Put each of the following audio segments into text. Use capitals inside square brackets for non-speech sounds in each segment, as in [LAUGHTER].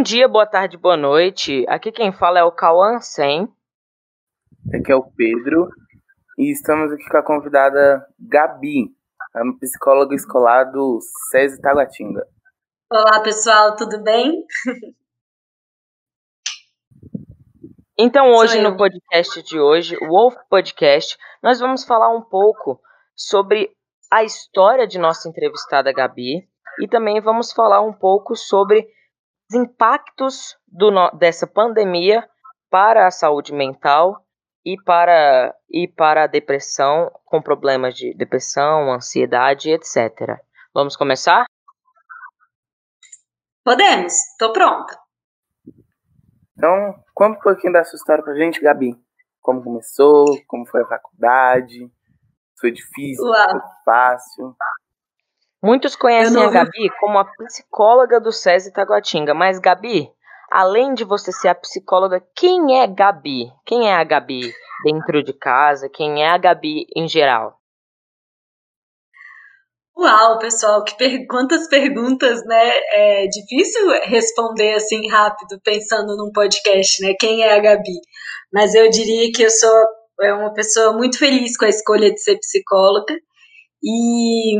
Bom dia, boa tarde, boa noite. Aqui quem fala é o Cauã Sen. Aqui é o Pedro. E estamos aqui com a convidada Gabi, a psicóloga escolar do SESI Taguatinga. Olá, pessoal, tudo bem? Então, hoje no podcast de hoje, o Wolf Podcast, nós vamos falar um pouco sobre a história de nossa entrevistada Gabi e também vamos falar um pouco sobre impactos do, dessa pandemia para a saúde mental e para, e para a depressão, com problemas de depressão, ansiedade, etc. Vamos começar? Podemos, estou pronta. Então, conta um pouquinho da sua história pra gente, Gabi. Como começou, como foi a faculdade, foi difícil, Uau. foi fácil. Muitos conhecem a Gabi como a psicóloga do SESI Taguatinga, mas Gabi, além de você ser a psicóloga, quem é Gabi? Quem é a Gabi dentro de casa? Quem é a Gabi em geral? Uau, pessoal, que per quantas perguntas, né? É difícil responder assim rápido, pensando num podcast, né? Quem é a Gabi? Mas eu diria que eu sou é uma pessoa muito feliz com a escolha de ser psicóloga e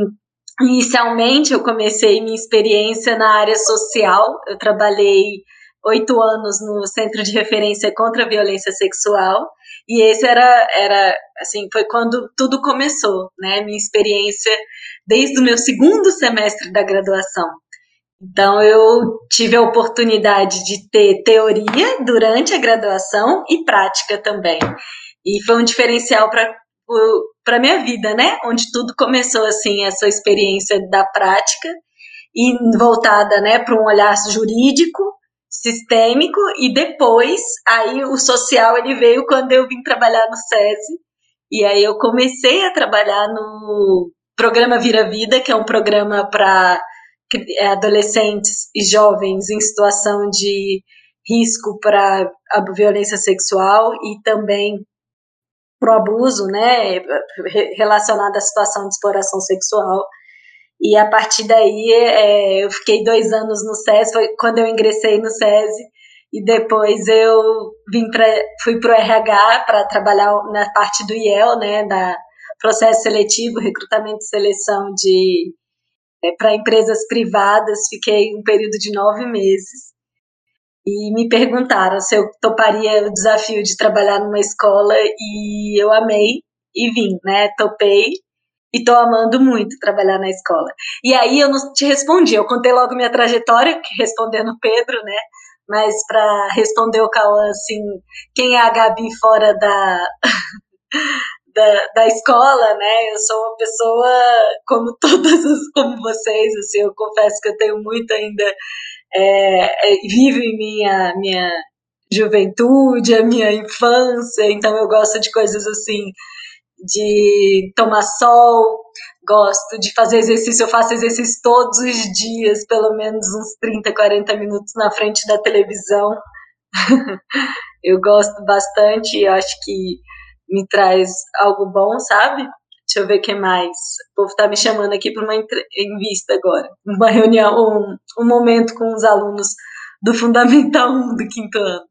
inicialmente eu comecei minha experiência na área social. Eu trabalhei oito anos no Centro de Referência contra a Violência Sexual e esse era, era assim, foi quando tudo começou, né? Minha experiência desde o meu segundo semestre da graduação. Então, eu tive a oportunidade de ter teoria durante a graduação e prática também. E foi um diferencial para para minha vida, né? Onde tudo começou assim, essa experiência da prática e voltada, né, para um olhar jurídico sistêmico e depois aí o social ele veio quando eu vim trabalhar no SESI e aí eu comecei a trabalhar no programa Vira Vida, que é um programa para é, adolescentes e jovens em situação de risco para a violência sexual e também para o abuso, né, relacionado à situação de exploração sexual. E a partir daí, é, eu fiquei dois anos no SESI, foi quando eu ingressei no SESI, e depois eu vim pra, fui para o RH para trabalhar na parte do IEL, né, da processo seletivo, recrutamento e seleção de é, para empresas privadas. Fiquei um período de nove meses e me perguntaram se eu toparia o desafio de trabalhar numa escola e eu amei e vim, né? Topei e tô amando muito trabalhar na escola. E aí eu não te respondi, eu contei logo minha trajetória, respondendo Pedro, né? Mas para responder o Cauã, assim, quem é a Gabi fora da, [LAUGHS] da, da escola, né? Eu sou uma pessoa como [LAUGHS] todas as, como vocês, assim, eu confesso que eu tenho muito ainda, é, é, vivo em minha, minha juventude, a minha infância, então eu gosto de coisas assim, de tomar sol, gosto de fazer exercício, eu faço exercício todos os dias, pelo menos uns 30, 40 minutos na frente da televisão. [LAUGHS] eu gosto bastante, eu acho que me traz algo bom, sabe? Deixa eu ver o que mais. O povo tá me chamando aqui para uma entrevista agora, uma reunião, um, um momento com os alunos do Fundamental 1 do quinto ano.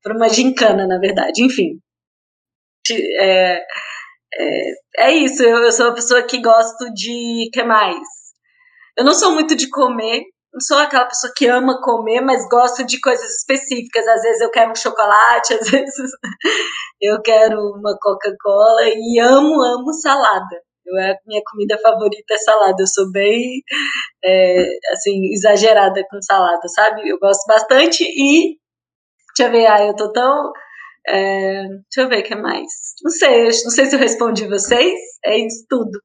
Para uma gincana, na verdade. Enfim. É, é, é isso, eu, eu, sou uma pessoa que gosto de. que mais? Eu não sou muito de comer, não sou aquela pessoa que ama comer, mas gosto de coisas específicas. Às vezes eu quero um chocolate, [LAUGHS] às vezes eu quero uma Coca-Cola e amo, amo salada. Eu, a minha comida favorita é salada. Eu sou bem, é, assim, exagerada com salada, sabe? Eu gosto bastante e, deixa eu ver, ah, eu tô tão é, deixa eu ver o que mais. Não sei, não sei se eu respondi vocês. É isso tudo.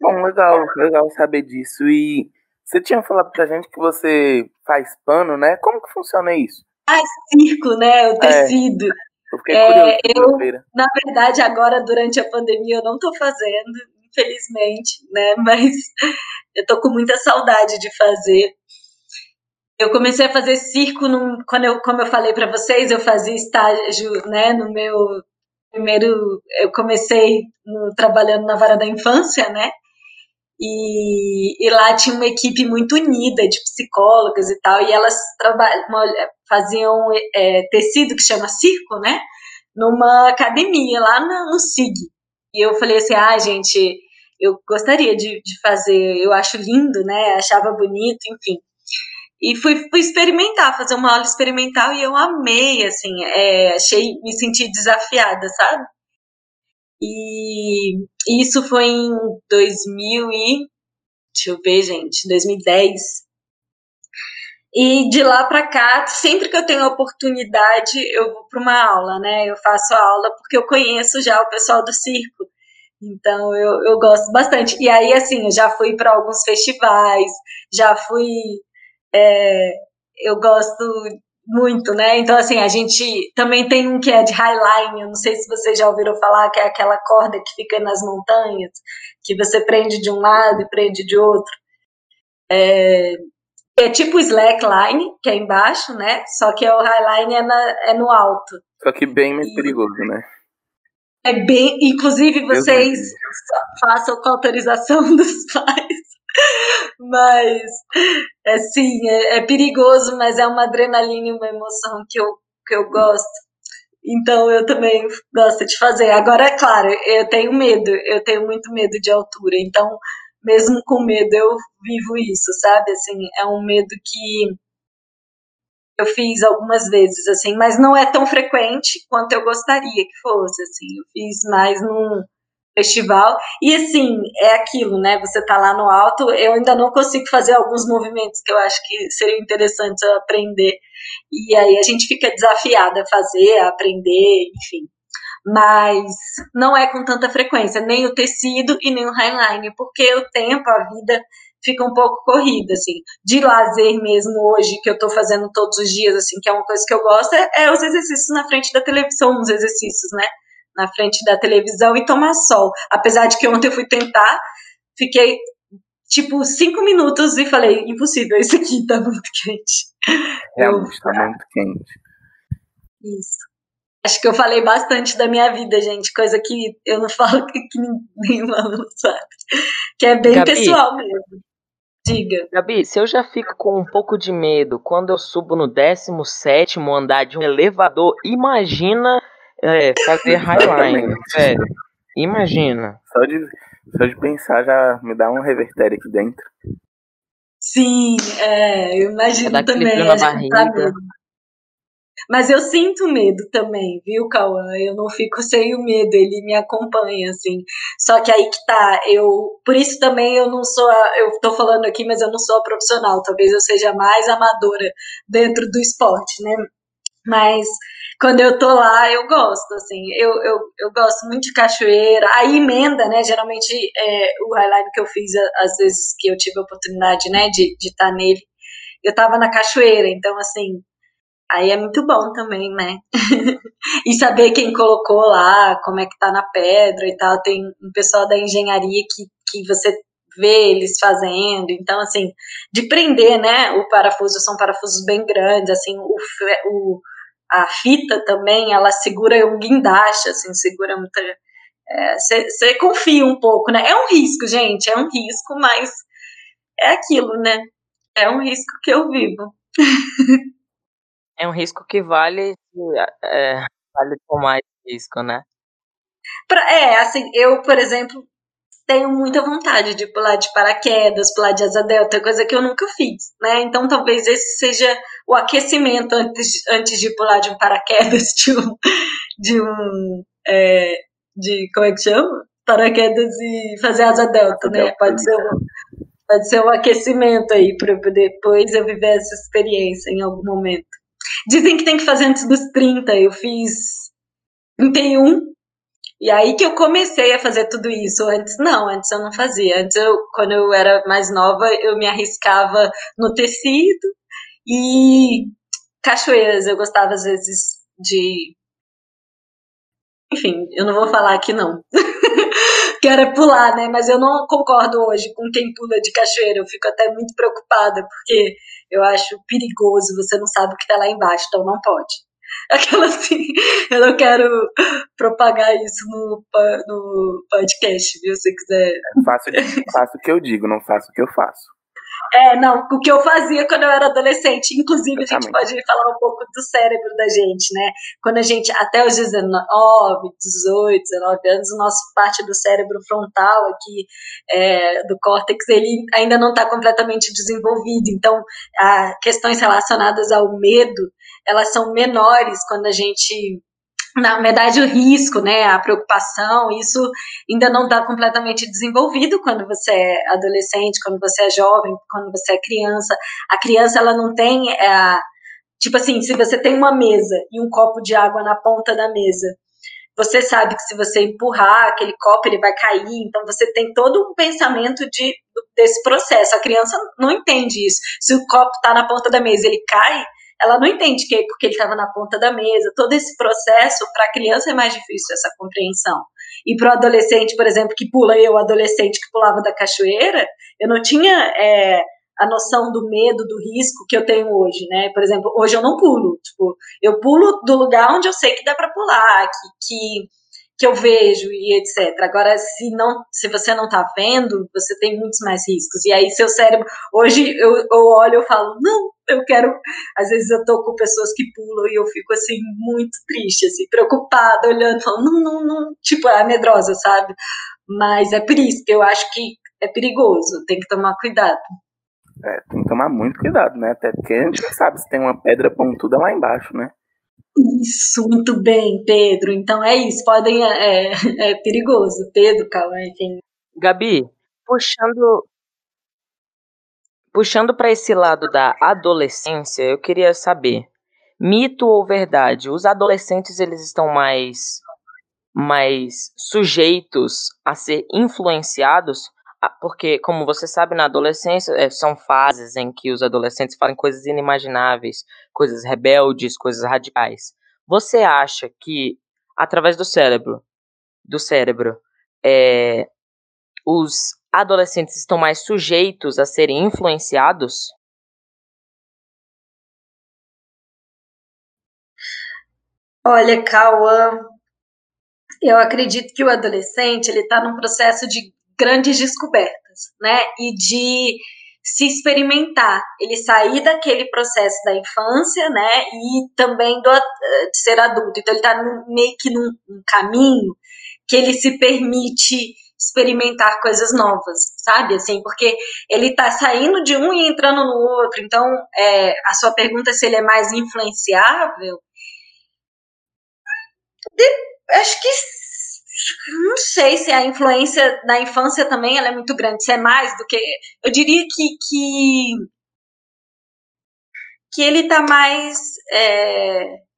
Bom, legal, legal saber disso. E você tinha falado pra gente que você faz pano, né? Como que funciona isso? Ah, circo, né? O é. tecido. É, eu fiquei é, eu, na verdade, agora, durante a pandemia, eu não tô fazendo, infelizmente, né? [LAUGHS] Mas eu tô com muita saudade de fazer. Eu comecei a fazer circo num, quando eu, como eu falei para vocês, eu fazia estágio, né, no meu primeiro, eu comecei no, trabalhando na vara da infância, né? E, e, lá tinha uma equipe muito unida de psicólogas e tal, e elas faziam é, tecido que chama circo, né? Numa academia lá no, no SIG. E eu falei assim: ah, gente, eu gostaria de, de fazer, eu acho lindo, né? Achava bonito, enfim. E fui, fui experimentar, fazer uma aula experimental e eu amei, assim, é, achei, me senti desafiada, sabe? E isso foi em 2000 e, deixa eu ver, gente, 2010. E de lá para cá, sempre que eu tenho oportunidade, eu vou para uma aula, né? Eu faço a aula porque eu conheço já o pessoal do circo. Então eu, eu gosto bastante. E aí, assim, eu já fui para alguns festivais, já fui. É, eu gosto muito, né? Então, assim, a gente também tem um que é de highline, eu não sei se vocês já ouviram falar, que é aquela corda que fica nas montanhas, que você prende de um lado e prende de outro. É, é tipo slackline, que é embaixo, né? Só que o highline é, na, é no alto. Só que bem mais e, perigoso, né? É bem. Inclusive, vocês façam com autorização [LAUGHS] dos pais. Mas, é sim, é, é, perigoso, mas é uma adrenalina e uma emoção que eu, que eu gosto. Então, eu também gosto de fazer. Agora, é claro, eu tenho medo, eu tenho muito medo de altura. Então, mesmo com medo, eu vivo isso, sabe? Assim, é um medo que eu fiz algumas vezes, assim, mas não é tão frequente quanto eu gostaria que fosse, assim. Eu fiz mais num festival. E assim, é aquilo, né? Você tá lá no alto, eu ainda não consigo fazer alguns movimentos que eu acho que seriam interessantes aprender. E aí a gente fica desafiada a fazer, a aprender, enfim. Mas não é com tanta frequência, nem o tecido e nem o highline, porque o tempo, a vida fica um pouco corrida, assim. De lazer mesmo hoje, que eu tô fazendo todos os dias, assim, que é uma coisa que eu gosto, é, é os exercícios na frente da televisão, os exercícios, né? Na frente da televisão e tomar sol. Apesar de que ontem eu fui tentar, fiquei tipo cinco minutos e falei, impossível, isso aqui tá muito quente. Realmente eu, tá muito quente. Isso. Acho que eu falei bastante da minha vida, gente, coisa que eu não [LAUGHS] falo que, que nenhum aluno sabe. Que é bem Gabi, pessoal mesmo. Diga. Gabi, se eu já fico com um pouco de medo quando eu subo no 17 andar de um elevador, imagina é, fazer highline. sério. Imagina. Só de, só de pensar já me dá um revertério aqui dentro. Sim, é, eu imagino também. Na barriga. Mas eu sinto medo também, viu, Cauã? Eu não fico sem o medo, ele me acompanha, assim. Só que aí que tá, eu. Por isso também eu não sou. A, eu tô falando aqui, mas eu não sou a profissional. Talvez eu seja mais amadora dentro do esporte, né? Mas quando eu tô lá, eu gosto, assim, eu, eu, eu gosto muito de cachoeira. Aí emenda, né? Geralmente é, o highlight que eu fiz, às vezes que eu tive a oportunidade, né, de estar tá nele, eu tava na cachoeira, então assim, Aí é muito bom também, né? [LAUGHS] e saber quem colocou lá, como é que tá na pedra e tal. Tem um pessoal da engenharia que, que você vê eles fazendo. Então, assim, de prender, né? O parafuso são parafusos bem grandes, assim, o, o a fita também, ela segura um guindaste, assim, segura muita. Você é, confia um pouco, né? É um risco, gente, é um risco, mas é aquilo, né? É um risco que eu vivo. é um risco que vale, é, vale tomar esse risco, né? Pra, é, assim, eu, por exemplo, tenho muita vontade de pular de paraquedas, pular de asa delta, coisa que eu nunca fiz, né? Então talvez esse seja o aquecimento antes, antes de pular de um paraquedas, [LAUGHS] de um, de um é, de, como é que chama? Paraquedas e fazer asa delta, né? Pode ser um, pode ser um aquecimento aí para depois eu viver essa experiência em algum momento. Dizem que tem que fazer antes dos 30. Eu fiz 31. E aí que eu comecei a fazer tudo isso. Antes não, antes eu não fazia. Antes eu, quando eu era mais nova, eu me arriscava no tecido e cachoeiras. Eu gostava às vezes de enfim, eu não vou falar aqui não. [LAUGHS] Quero pular, né? Mas eu não concordo hoje com quem pula de cachoeira. Eu fico até muito preocupada, porque eu acho perigoso, você não sabe o que está lá embaixo, então não pode. [LAUGHS] Aquela assim, eu não quero propagar isso no, no podcast, viu? Se quiser. Faço, faço o que eu digo, não faço o que eu faço. É, não, o que eu fazia quando eu era adolescente. Inclusive, a gente pode falar um pouco do cérebro da gente, né? Quando a gente, até os 19, 18, 19 anos, o nosso parte do cérebro frontal aqui, é, do córtex, ele ainda não está completamente desenvolvido. Então, questões relacionadas ao medo, elas são menores quando a gente na verdade, o risco, né, a preocupação, isso ainda não está completamente desenvolvido quando você é adolescente, quando você é jovem, quando você é criança. A criança, ela não tem, é, tipo assim, se você tem uma mesa e um copo de água na ponta da mesa, você sabe que se você empurrar aquele copo, ele vai cair, então você tem todo um pensamento de, desse processo. A criança não entende isso. Se o copo está na ponta da mesa ele cai, ela não entende que porque ele estava na ponta da mesa. Todo esse processo, para a criança é mais difícil essa compreensão. E para o adolescente, por exemplo, que pula eu, adolescente que pulava da cachoeira, eu não tinha é, a noção do medo, do risco que eu tenho hoje, né? Por exemplo, hoje eu não pulo. Tipo, eu pulo do lugar onde eu sei que dá para pular, que, que que eu vejo e etc. Agora, se não, se você não está vendo, você tem muitos mais riscos. E aí seu cérebro, hoje eu, eu olho e falo, não, [LAUGHS] eu quero. Às vezes eu tô com pessoas que pulam e eu fico assim muito triste, assim, preocupada, olhando, falando, não, não, não, tipo, é medrosa, sabe? Mas é por isso que eu acho que é perigoso, tem que tomar cuidado. É, tem que tomar muito cuidado, né? Até porque a gente sabe se tem uma pedra pontuda lá embaixo, né? Isso, muito bem, Pedro. Então é isso, podem. É, é, é perigoso. Pedro, calma, enfim. Gabi, puxando. Puxando para esse lado da adolescência, eu queria saber, mito ou verdade? Os adolescentes eles estão mais mais sujeitos a ser influenciados ah, porque, como você sabe, na adolescência é, são fases em que os adolescentes fazem coisas inimagináveis, coisas rebeldes, coisas radicais. Você acha que, através do cérebro, do cérebro, é, os adolescentes estão mais sujeitos a serem influenciados? Olha, Cauã, eu acredito que o adolescente ele está num processo de grandes descobertas, né? E de se experimentar, ele sair daquele processo da infância, né? E também do, de ser adulto. Então ele está meio que num, num caminho que ele se permite experimentar coisas novas, sabe? Assim, porque ele tá saindo de um e entrando no outro. Então, é, a sua pergunta se ele é mais influenciável, de, acho que não sei se a influência na infância também ela é muito grande, se é mais do que. Eu diria que, que, que ele está mais. É,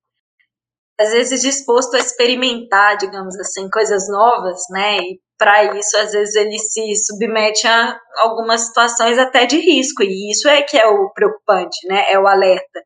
às vezes disposto a experimentar, digamos assim, coisas novas, né? E para isso, às vezes, ele se submete a algumas situações até de risco, e isso é que é o preocupante, né? É o alerta.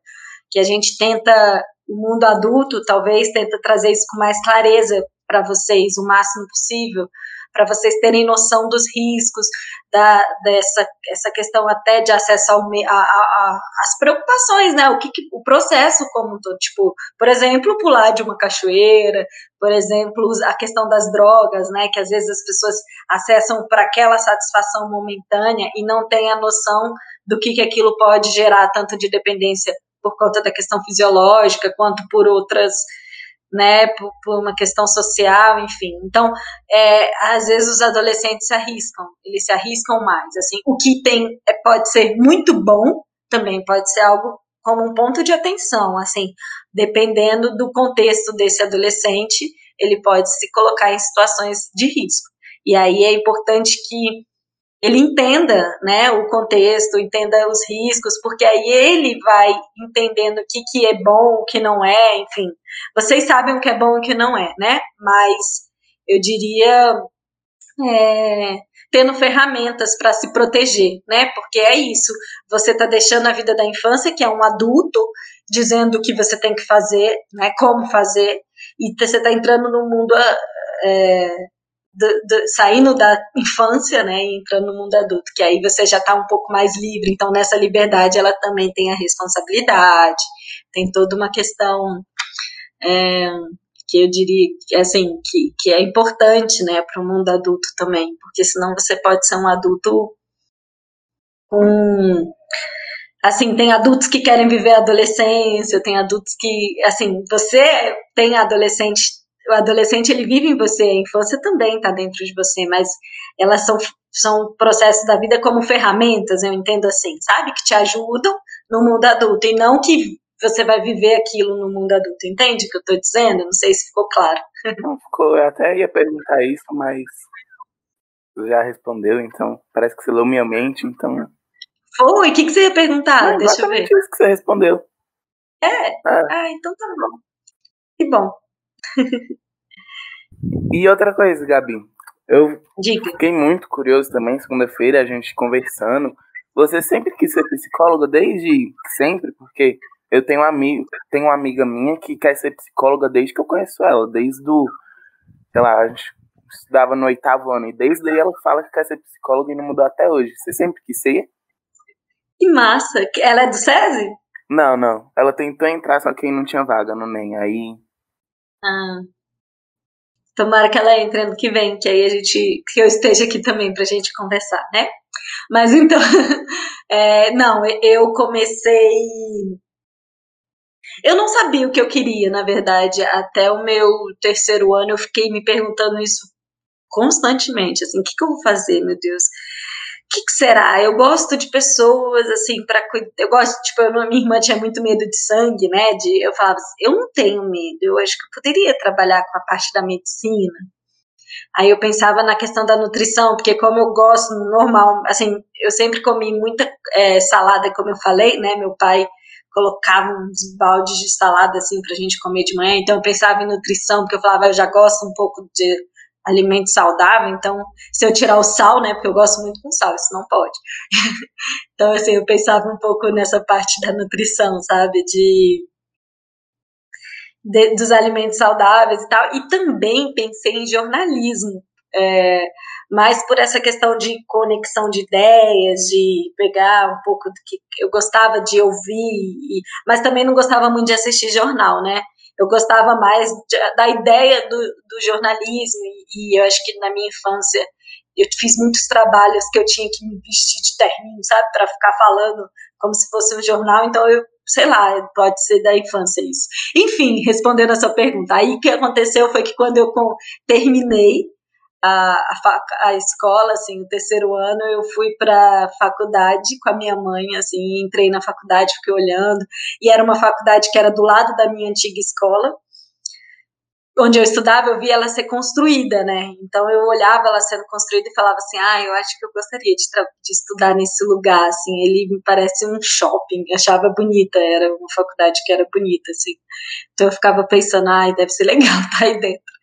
Que a gente tenta, o mundo adulto, talvez, tenta trazer isso com mais clareza para vocês o máximo possível, para vocês terem noção dos riscos, da, dessa essa questão até de acesso ao, a, a, a, as preocupações, né? O que, que, o processo como todo, tipo, por exemplo, pular de uma cachoeira, por exemplo, a questão das drogas, né? Que às vezes as pessoas acessam para aquela satisfação momentânea e não têm a noção do que, que aquilo pode gerar, tanto de dependência por conta da questão fisiológica, quanto por outras né, por, por, uma questão social, enfim. Então, é, às vezes os adolescentes se arriscam, eles se arriscam mais. Assim, o que tem é, pode ser muito bom, também pode ser algo como um ponto de atenção, assim, dependendo do contexto desse adolescente, ele pode se colocar em situações de risco. E aí é importante que ele entenda né, o contexto, entenda os riscos, porque aí ele vai entendendo o que, que é bom, o que não é, enfim. Vocês sabem o que é bom e o que não é, né? Mas eu diria é, tendo ferramentas para se proteger, né? Porque é isso. Você está deixando a vida da infância, que é um adulto, dizendo o que você tem que fazer, né? Como fazer, e você está entrando no mundo é, do, do, saindo da infância, né, e entrando no mundo adulto, que aí você já está um pouco mais livre. Então, nessa liberdade, ela também tem a responsabilidade, tem toda uma questão é, que eu diria assim que, que é importante né para o mundo adulto também porque senão você pode ser um adulto com assim tem adultos que querem viver a adolescência tem adultos que assim você tem adolescente o adolescente ele vive em você a infância também está dentro de você mas elas são são processos da vida como ferramentas eu entendo assim sabe que te ajudam no mundo adulto e não que você vai viver aquilo no mundo adulto. Entende o que eu estou dizendo? Não sei se ficou claro. Não ficou, eu até ia perguntar isso, mas já respondeu, então parece que você leu minha mente, então. Foi? O que, que você ia perguntar? Não, Deixa eu ver. isso que você respondeu. É? é? Ah, então tá bom. Que bom. E outra coisa, Gabi. Eu Diga. fiquei muito curioso também, segunda-feira, a gente conversando. Você sempre quis ser psicóloga desde sempre? Porque eu tenho, um amigo, tenho uma amiga minha que quer ser psicóloga desde que eu conheço ela, desde o. Sei lá, a gente estudava no oitavo ano, e desde aí ela fala que quer ser psicóloga e não mudou até hoje. Você sempre quis ser? Que massa! Ela é do SESI? Não, não. Ela tentou entrar, só que não tinha vaga no NEM. Aí. Ah. Tomara que ela entre ano que vem, que aí a gente. que eu esteja aqui também pra gente conversar, né? Mas então. [LAUGHS] é, não, eu comecei eu não sabia o que eu queria, na verdade. Até o meu terceiro ano eu fiquei me perguntando isso constantemente, assim, o que, que eu vou fazer, meu Deus? Que, que, será? Eu gosto de pessoas, assim, para Eu gosto, tipo, eu, minha irmã tinha muito medo de sangue, né? De, eu falava assim, eu não tenho medo, eu acho que eu poderia trabalhar com a parte da medicina. Aí eu pensava na questão da nutrição, porque como eu gosto normal, assim, eu sempre comi muita é, salada, como eu falei, né? Meu pai colocava uns baldes de salada assim pra gente comer de manhã. Então eu pensava em nutrição, porque eu falava, eu já gosto um pouco de alimento saudável, então se eu tirar o sal, né, porque eu gosto muito com sal, isso não pode. [LAUGHS] então assim, eu pensava um pouco nessa parte da nutrição, sabe, de, de dos alimentos saudáveis e tal, e também pensei em jornalismo, é, mais por essa questão de conexão de ideias, de pegar um pouco do que eu gostava de ouvir, mas também não gostava muito de assistir jornal, né? Eu gostava mais da ideia do, do jornalismo, e, e eu acho que na minha infância eu fiz muitos trabalhos que eu tinha que me vestir de terninho, sabe, para ficar falando como se fosse um jornal, então eu, sei lá, pode ser da infância isso. Enfim, respondendo a sua pergunta, aí o que aconteceu foi que quando eu terminei a, a, a, escola, assim, o terceiro ano, eu fui para faculdade com a minha mãe, assim, entrei na faculdade, fiquei olhando, e era uma faculdade que era do lado da minha antiga escola, onde eu estudava, eu via ela ser construída, né? Então eu olhava ela sendo construída e falava assim: "Ah, eu acho que eu gostaria de, de estudar nesse lugar, assim, ele me parece um shopping". Eu achava bonita, era uma faculdade que era bonita, assim. Então eu ficava pensando: "Ai, deve ser [LAUGHS] legal estar aí dentro".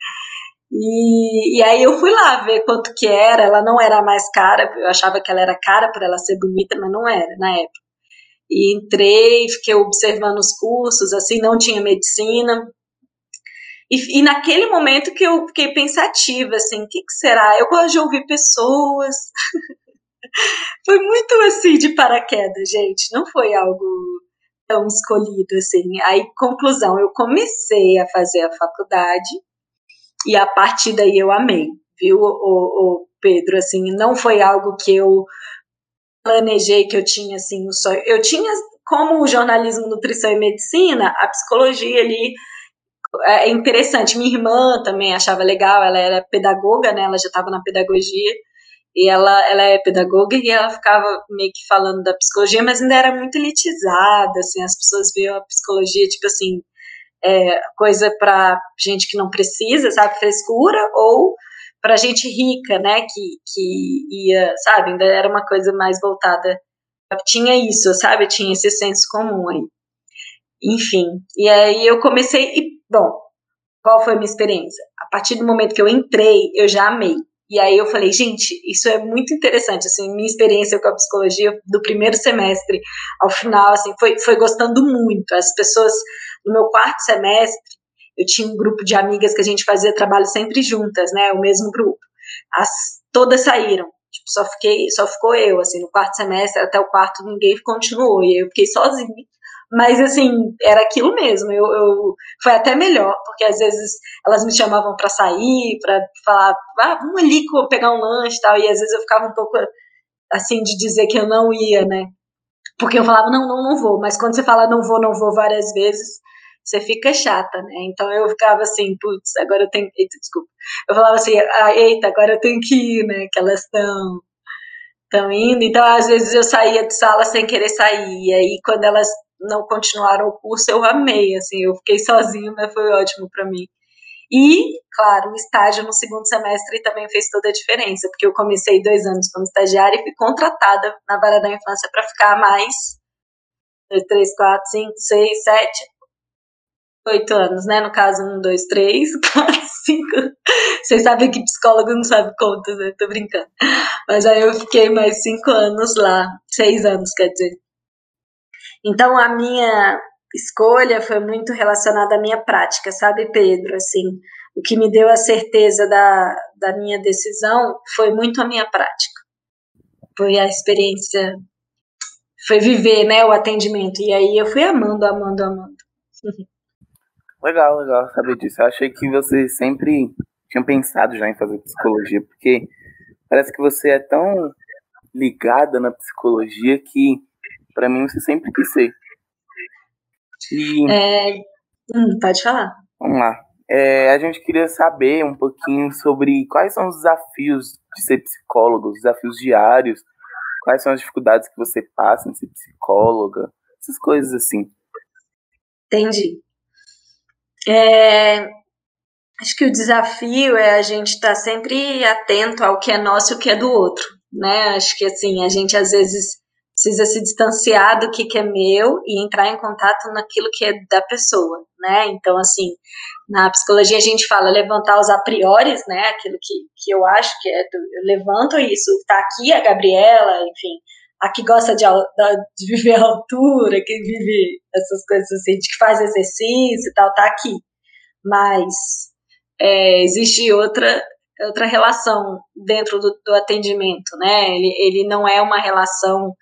E, e aí eu fui lá ver quanto que era, ela não era mais cara, eu achava que ela era cara por ela ser bonita, mas não era na época. E entrei, fiquei observando os cursos, assim, não tinha medicina. E, e naquele momento que eu fiquei pensativa, assim, o que, que será? Eu gosto de ouvir pessoas. [LAUGHS] foi muito assim de paraquedas, gente, não foi algo tão escolhido assim. Aí, conclusão, eu comecei a fazer a faculdade e a partir daí eu amei, viu, o, o Pedro, assim, não foi algo que eu planejei que eu tinha, assim, um sonho, eu tinha, como o jornalismo, nutrição e medicina, a psicologia ali é interessante, minha irmã também achava legal, ela era pedagoga, né, ela já estava na pedagogia, e ela, ela é pedagoga e ela ficava meio que falando da psicologia, mas ainda era muito elitizada, assim, as pessoas viam a psicologia, tipo assim, é, coisa para gente que não precisa, sabe, frescura, ou para gente rica, né, que, que ia, sabe, ainda era uma coisa mais voltada, tinha isso, sabe, tinha esse senso comum aí. Enfim, e aí eu comecei, e, bom, qual foi a minha experiência? A partir do momento que eu entrei, eu já amei. E aí eu falei, gente, isso é muito interessante, assim, minha experiência com a psicologia do primeiro semestre ao final, assim, foi, foi gostando muito. As pessoas, no meu quarto semestre, eu tinha um grupo de amigas que a gente fazia trabalho sempre juntas, né, o mesmo grupo. As, todas saíram, tipo, só fiquei, só ficou eu, assim, no quarto semestre, até o quarto ninguém continuou, e eu fiquei sozinha Mas, assim, era aquilo mesmo. Eu, eu, foi até melhor, porque às vezes elas me chamavam para sair, para falar, ah, vamos ali pegar um lanche e tal. E às vezes eu ficava um pouco, assim, de dizer que eu não ia, né? Porque eu falava, não, não, não vou. Mas quando você fala não vou, não vou várias vezes, você fica chata, né? Então eu ficava assim, putz, agora eu tenho. Eita, desculpa. Eu falava assim, ah, eita, agora eu tenho que ir, né? Que elas estão estão indo. Então, às vezes eu saía de sala sem querer sair. E aí, quando elas não continuaram o curso, eu amei, assim, eu fiquei sozinha, mas foi ótimo para mim. E, claro, o estágio no segundo semestre também fez toda a diferença, porque eu comecei dois anos como estagiária e fui contratada na Vara da Infância para ficar mais dois, três, quatro, cinco, seis, sete, oito anos, né? No caso, um, dois, três, [LAUGHS] quatro, cinco. Vocês sabem que psicólogo não sabe contas, né? Tô brincando. Mas aí eu fiquei mais cinco anos lá, seis anos, quer dizer. Então a minha escolha foi muito relacionada à minha prática, sabe, Pedro? Assim, o que me deu a certeza da, da minha decisão foi muito a minha prática. Foi a experiência, foi viver, né, o atendimento. E aí eu fui amando, amando, amando. [LAUGHS] Legal, legal saber disso. Eu achei que você sempre tinha pensado já em fazer psicologia, porque parece que você é tão ligada na psicologia que para mim você sempre quis ser. E... É... Hum, pode falar. Vamos lá. É, a gente queria saber um pouquinho sobre quais são os desafios de ser psicólogo, os desafios diários, quais são as dificuldades que você passa em ser psicóloga, essas coisas assim. Entendi. É, acho que o desafio é a gente estar tá sempre atento ao que é nosso e o que é do outro, né? Acho que assim, a gente às vezes precisa se distanciar do que, que é meu e entrar em contato naquilo que é da pessoa, né? Então, assim, na psicologia a gente fala levantar os a priori, né? Aquilo que, que eu acho que é, do, eu levanto isso, tá aqui a Gabriela, enfim, a que gosta de, de viver a altura, que vive essas coisas assim, de que faz exercício e tal, tá aqui. Mas é, existe outra outra relação dentro do, do atendimento, né? Ele, ele não é uma relação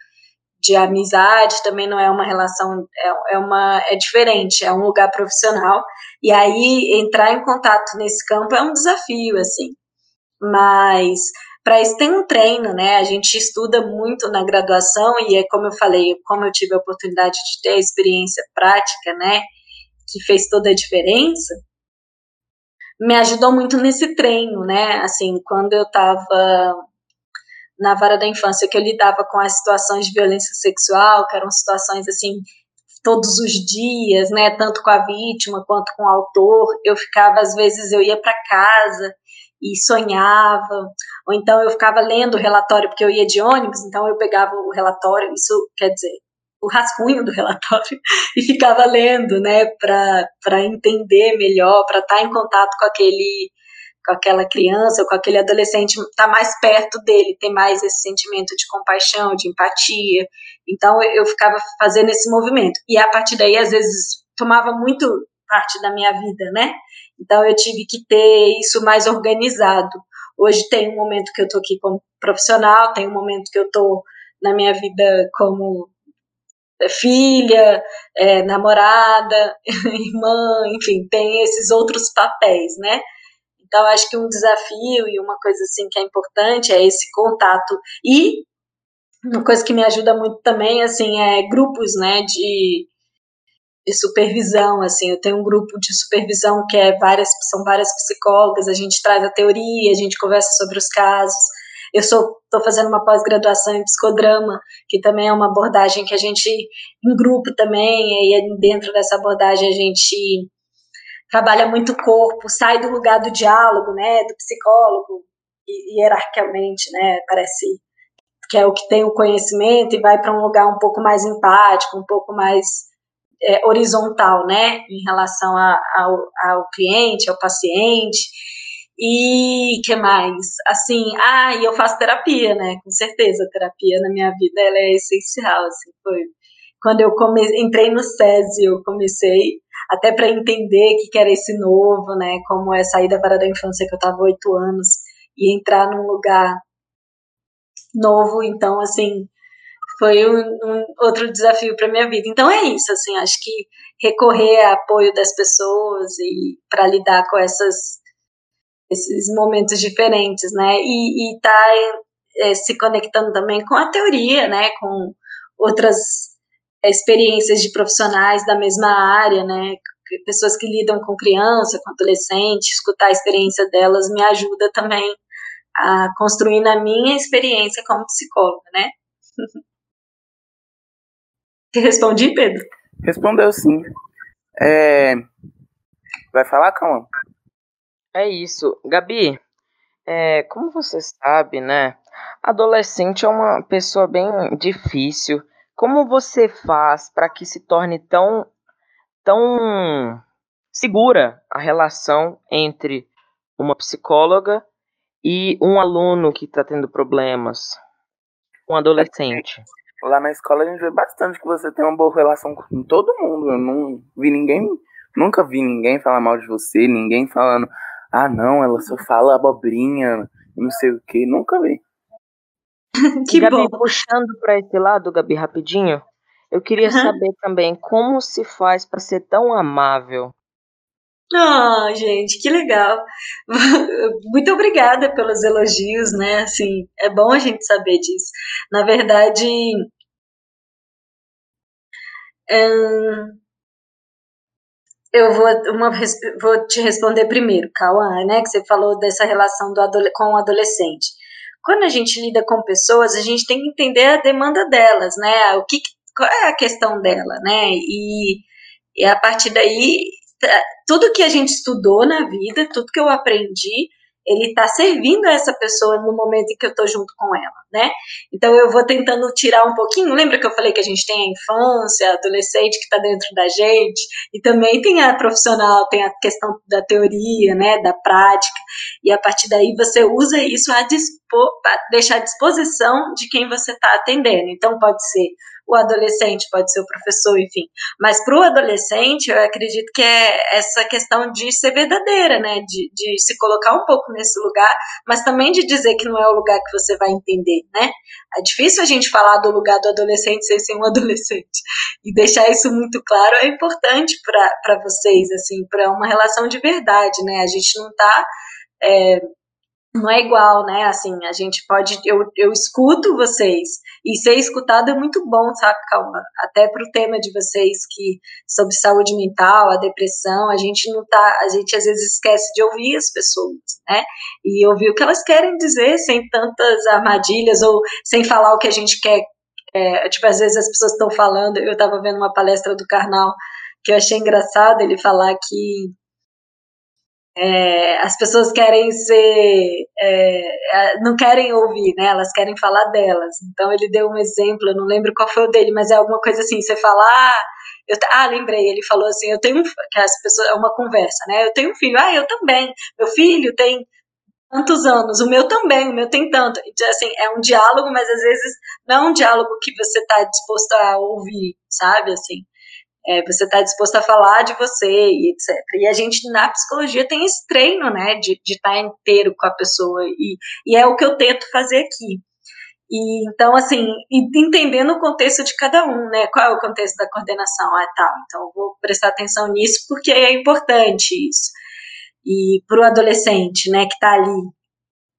de amizade, também não é uma relação, é, é, uma, é diferente, é um lugar profissional, e aí entrar em contato nesse campo é um desafio, assim, mas para isso tem um treino, né, a gente estuda muito na graduação, e é como eu falei, como eu tive a oportunidade de ter a experiência prática, né, que fez toda a diferença, me ajudou muito nesse treino, né, assim, quando eu estava na vara da infância que eu lidava com as situações de violência sexual, que eram situações assim todos os dias, né, tanto com a vítima quanto com o autor, eu ficava às vezes eu ia para casa e sonhava, ou então eu ficava lendo o relatório porque eu ia de ônibus, então eu pegava o relatório, isso quer dizer, o rascunho do [LAUGHS] relatório e ficava lendo, né, para entender melhor, para estar tá em contato com aquele com aquela criança ou com aquele adolescente está mais perto dele, tem mais esse sentimento de compaixão, de empatia. Então eu ficava fazendo esse movimento. E a partir daí, às vezes, tomava muito parte da minha vida, né? Então eu tive que ter isso mais organizado. Hoje tem um momento que eu estou aqui como profissional, tem um momento que eu estou na minha vida como filha, é, namorada, [LAUGHS] irmã, enfim, tem esses outros papéis, né? Então, acho que um desafio e uma coisa assim que é importante é esse contato. E uma coisa que me ajuda muito também, assim, é grupos, né, de, de supervisão, assim, eu tenho um grupo de supervisão que é várias, são várias psicólogas, a gente traz a teoria, a gente conversa sobre os casos, eu estou fazendo uma pós-graduação em psicodrama, que também é uma abordagem que a gente, em grupo também, e dentro dessa abordagem a gente trabalha muito o corpo, sai do lugar do diálogo, né, do psicólogo, hierarquicamente, né, parece que é o que tem o conhecimento e vai para um lugar um pouco mais empático, um pouco mais é, horizontal, né, em relação a, ao, ao cliente, ao paciente. E que mais? Assim, ah, e eu faço terapia, né? Com certeza, a terapia na minha vida ela é essencial, assim, foi quando eu come... entrei no SESI, eu comecei até para entender o que, que era esse novo, né? Como é sair da vara da infância que eu estava oito anos e entrar num lugar novo. Então, assim, foi um, um outro desafio para minha vida. Então é isso, assim, acho que recorrer ao apoio das pessoas e para lidar com essas esses momentos diferentes, né? E, e tá é, se conectando também com a teoria, né? Com outras experiências de profissionais da mesma área, né? Pessoas que lidam com criança, com adolescente, escutar a experiência delas me ajuda também a construir na minha experiência como psicóloga, né? [LAUGHS] Respondi, Pedro? Respondeu sim. É... Vai falar, Calma? É isso. Gabi, é, como você sabe, né? Adolescente é uma pessoa bem difícil. Como você faz para que se torne tão, tão segura a relação entre uma psicóloga e um aluno que está tendo problemas? Um adolescente. Lá na escola a gente vê bastante que você tem uma boa relação com todo mundo. Eu não vi ninguém, nunca vi ninguém falar mal de você, ninguém falando, ah não, ela só fala abobrinha, não sei o que, nunca vi. [LAUGHS] que Gabi, bom. puxando para esse lado, Gabi, rapidinho, eu queria uhum. saber também como se faz para ser tão amável. Ah, oh, gente, que legal. [LAUGHS] Muito obrigada pelos elogios, né? Assim, é bom a gente saber disso. Na verdade, eu vou, uma, vou te responder primeiro, Cauã, né? Que você falou dessa relação do com o adolescente. Quando a gente lida com pessoas, a gente tem que entender a demanda delas, né? O que, qual é a questão dela, né? E, e a partir daí tudo que a gente estudou na vida, tudo que eu aprendi, ele está servindo a essa pessoa no momento em que eu estou junto com ela, né? Então eu vou tentando tirar um pouquinho. Lembra que eu falei que a gente tem a infância, a adolescente que está dentro da gente, e também tem a profissional, tem a questão da teoria, né, da prática, e a partir daí você usa isso a, dispor, deixar à disposição de quem você está atendendo. Então pode ser o adolescente, pode ser o professor, enfim. Mas para o adolescente, eu acredito que é essa questão de ser verdadeira, né? De, de se colocar um pouco nesse lugar, mas também de dizer que não é o lugar que você vai entender, né? É difícil a gente falar do lugar do adolescente sem ser um [LAUGHS] adolescente. E deixar isso muito claro é importante para vocês, assim, para uma relação de verdade, né? A gente não está é, não é igual, né? Assim, a gente pode. Eu, eu escuto vocês, e ser escutado é muito bom, sabe, Calma? Até para o tema de vocês que sobre saúde mental, a depressão, a gente não tá. A gente às vezes esquece de ouvir as pessoas, né? E ouvir o que elas querem dizer sem tantas armadilhas ou sem falar o que a gente quer. É, tipo, às vezes as pessoas estão falando, eu estava vendo uma palestra do Karnal que eu achei engraçado ele falar que é, as pessoas querem ser, é, não querem ouvir, né? Elas querem falar delas. Então ele deu um exemplo, eu não lembro qual foi o dele, mas é alguma coisa assim. Você fala, ah, ah, lembrei. Ele falou assim, eu tenho um, que as pessoas é uma conversa, né? Eu tenho um filho, ah, eu também. Meu filho tem tantos anos, o meu também, o meu tem tanto. Então, assim, é um diálogo, mas às vezes não é um diálogo que você está disposto a ouvir, sabe? Assim, é, você está disposto a falar de você e etc. E a gente na psicologia tem esse treino, né, de estar tá inteiro com a pessoa e, e é o que eu tento fazer aqui. E então, assim, entendendo o contexto de cada um, né? Qual é o contexto da coordenação? Ah, tal. Tá, então, vou prestar atenção nisso porque é importante isso. E para o adolescente, né, que está ali.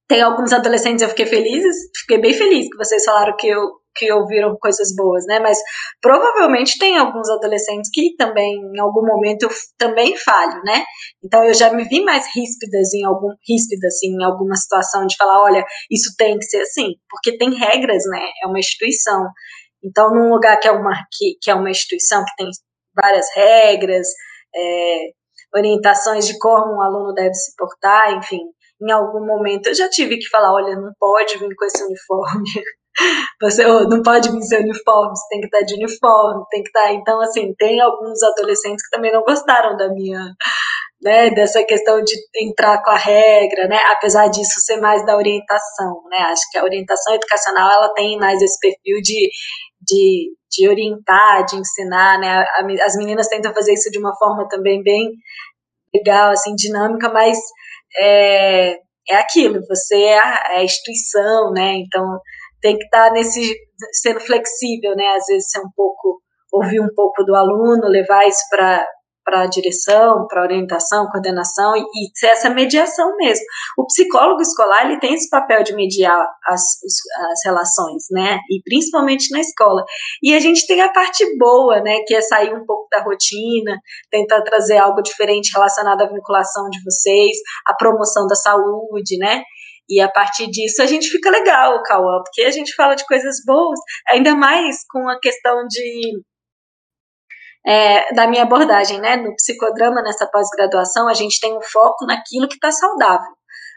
Tem alguns adolescentes, eu fiquei feliz, fiquei bem feliz que vocês falaram que eu que ouviram coisas boas, né? Mas provavelmente tem alguns adolescentes que também, em algum momento, também falho, né? Então eu já me vi mais ríspidas em algum ríspida assim, em alguma situação de falar, olha, isso tem que ser assim, porque tem regras, né? É uma instituição. Então, num lugar que é uma que, que é uma instituição que tem várias regras, é, orientações de como um aluno deve se portar, enfim, em algum momento eu já tive que falar, olha, não pode vir com esse uniforme, [LAUGHS] você não pode vir sem uniforme, você tem que estar de uniforme, tem que estar. Então, assim, tem alguns adolescentes que também não gostaram da minha, né, dessa questão de entrar com a regra, né, apesar disso ser mais da orientação, né, acho que a orientação educacional ela tem mais esse perfil de, de, de orientar, de ensinar, né, as meninas tentam fazer isso de uma forma também bem legal, assim, dinâmica, mas é, é aquilo, você é a, é a instituição, né, então tem que estar tá nesse sendo flexível, né? Às vezes ser um pouco ouvir um pouco do aluno, levar isso para para direção, para orientação, coordenação e, e ser essa mediação mesmo. O psicólogo escolar ele tem esse papel de mediar as, as relações, né? E principalmente na escola. E a gente tem a parte boa, né? Que é sair um pouco da rotina, tentar trazer algo diferente relacionado à vinculação de vocês, à promoção da saúde, né? E a partir disso a gente fica legal, Cauã, porque a gente fala de coisas boas, ainda mais com a questão de é, da minha abordagem, né? No psicodrama, nessa pós-graduação, a gente tem um foco naquilo que está saudável.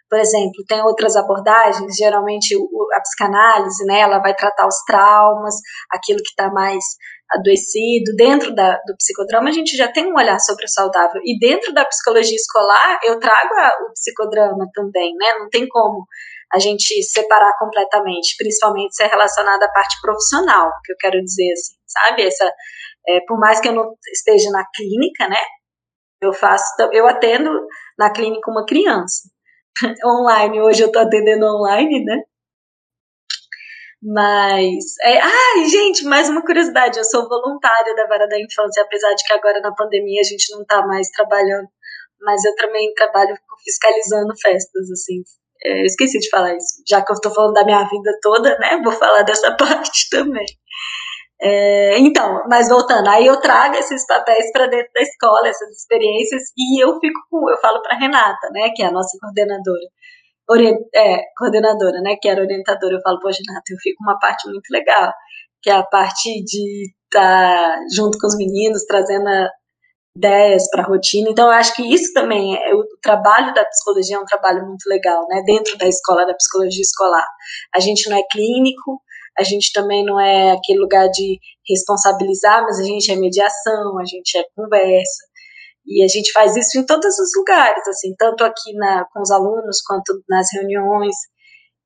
Por exemplo, tem outras abordagens, geralmente a psicanálise, né? Ela vai tratar os traumas, aquilo que está mais adoecido. Dentro da, do psicodrama, a gente já tem um olhar sobre o saudável. E dentro da psicologia escolar, eu trago a, o psicodrama também, né? Não tem como a gente separar completamente, principalmente se é relacionado à parte profissional, que eu quero dizer assim, sabe? Essa é, por mais que eu não esteja na clínica, né? Eu faço, eu atendo na clínica uma criança. [LAUGHS] online, hoje eu tô atendendo online, né? Mas, é, ai, gente, mais uma curiosidade, eu sou voluntária da Vara da Infância, apesar de que agora na pandemia a gente não tá mais trabalhando, mas eu também trabalho fiscalizando festas, assim. É, esqueci de falar isso, já que eu tô falando da minha vida toda, né? Vou falar dessa [LAUGHS] parte também. É, então, mas voltando, aí eu trago esses papéis para dentro da escola, essas experiências, e eu fico com, eu falo para Renata, né, que é a nossa coordenadora, é, coordenadora, né, que era orientadora, eu falo, poxa, Renata, eu fico uma parte muito legal, que é a parte de estar tá junto com os meninos, trazendo ideias para a rotina. Então, eu acho que isso também é o trabalho da psicologia é um trabalho muito legal, né? Dentro da escola da psicologia escolar, a gente não é clínico, a gente também não é aquele lugar de responsabilizar, mas a gente é mediação, a gente é conversa. E a gente faz isso em todos os lugares, assim, tanto aqui na, com os alunos quanto nas reuniões.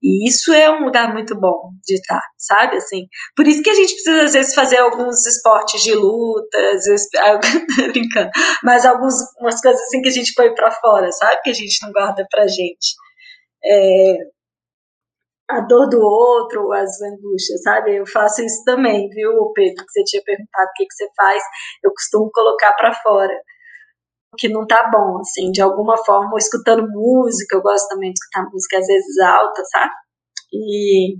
E isso é um lugar muito bom de estar, sabe? Assim, por isso que a gente precisa, às vezes, fazer alguns esportes de luta, às vezes, [LAUGHS] brincando, mas algumas coisas assim que a gente põe para fora, sabe? Que a gente não guarda pra gente. É, a dor do outro, as angústias, sabe? Eu faço isso também, viu, Pedro? Que você tinha perguntado o que, que você faz, eu costumo colocar para fora. Que não tá bom, assim, de alguma forma, escutando música, eu gosto também de escutar música às vezes alta, sabe? E,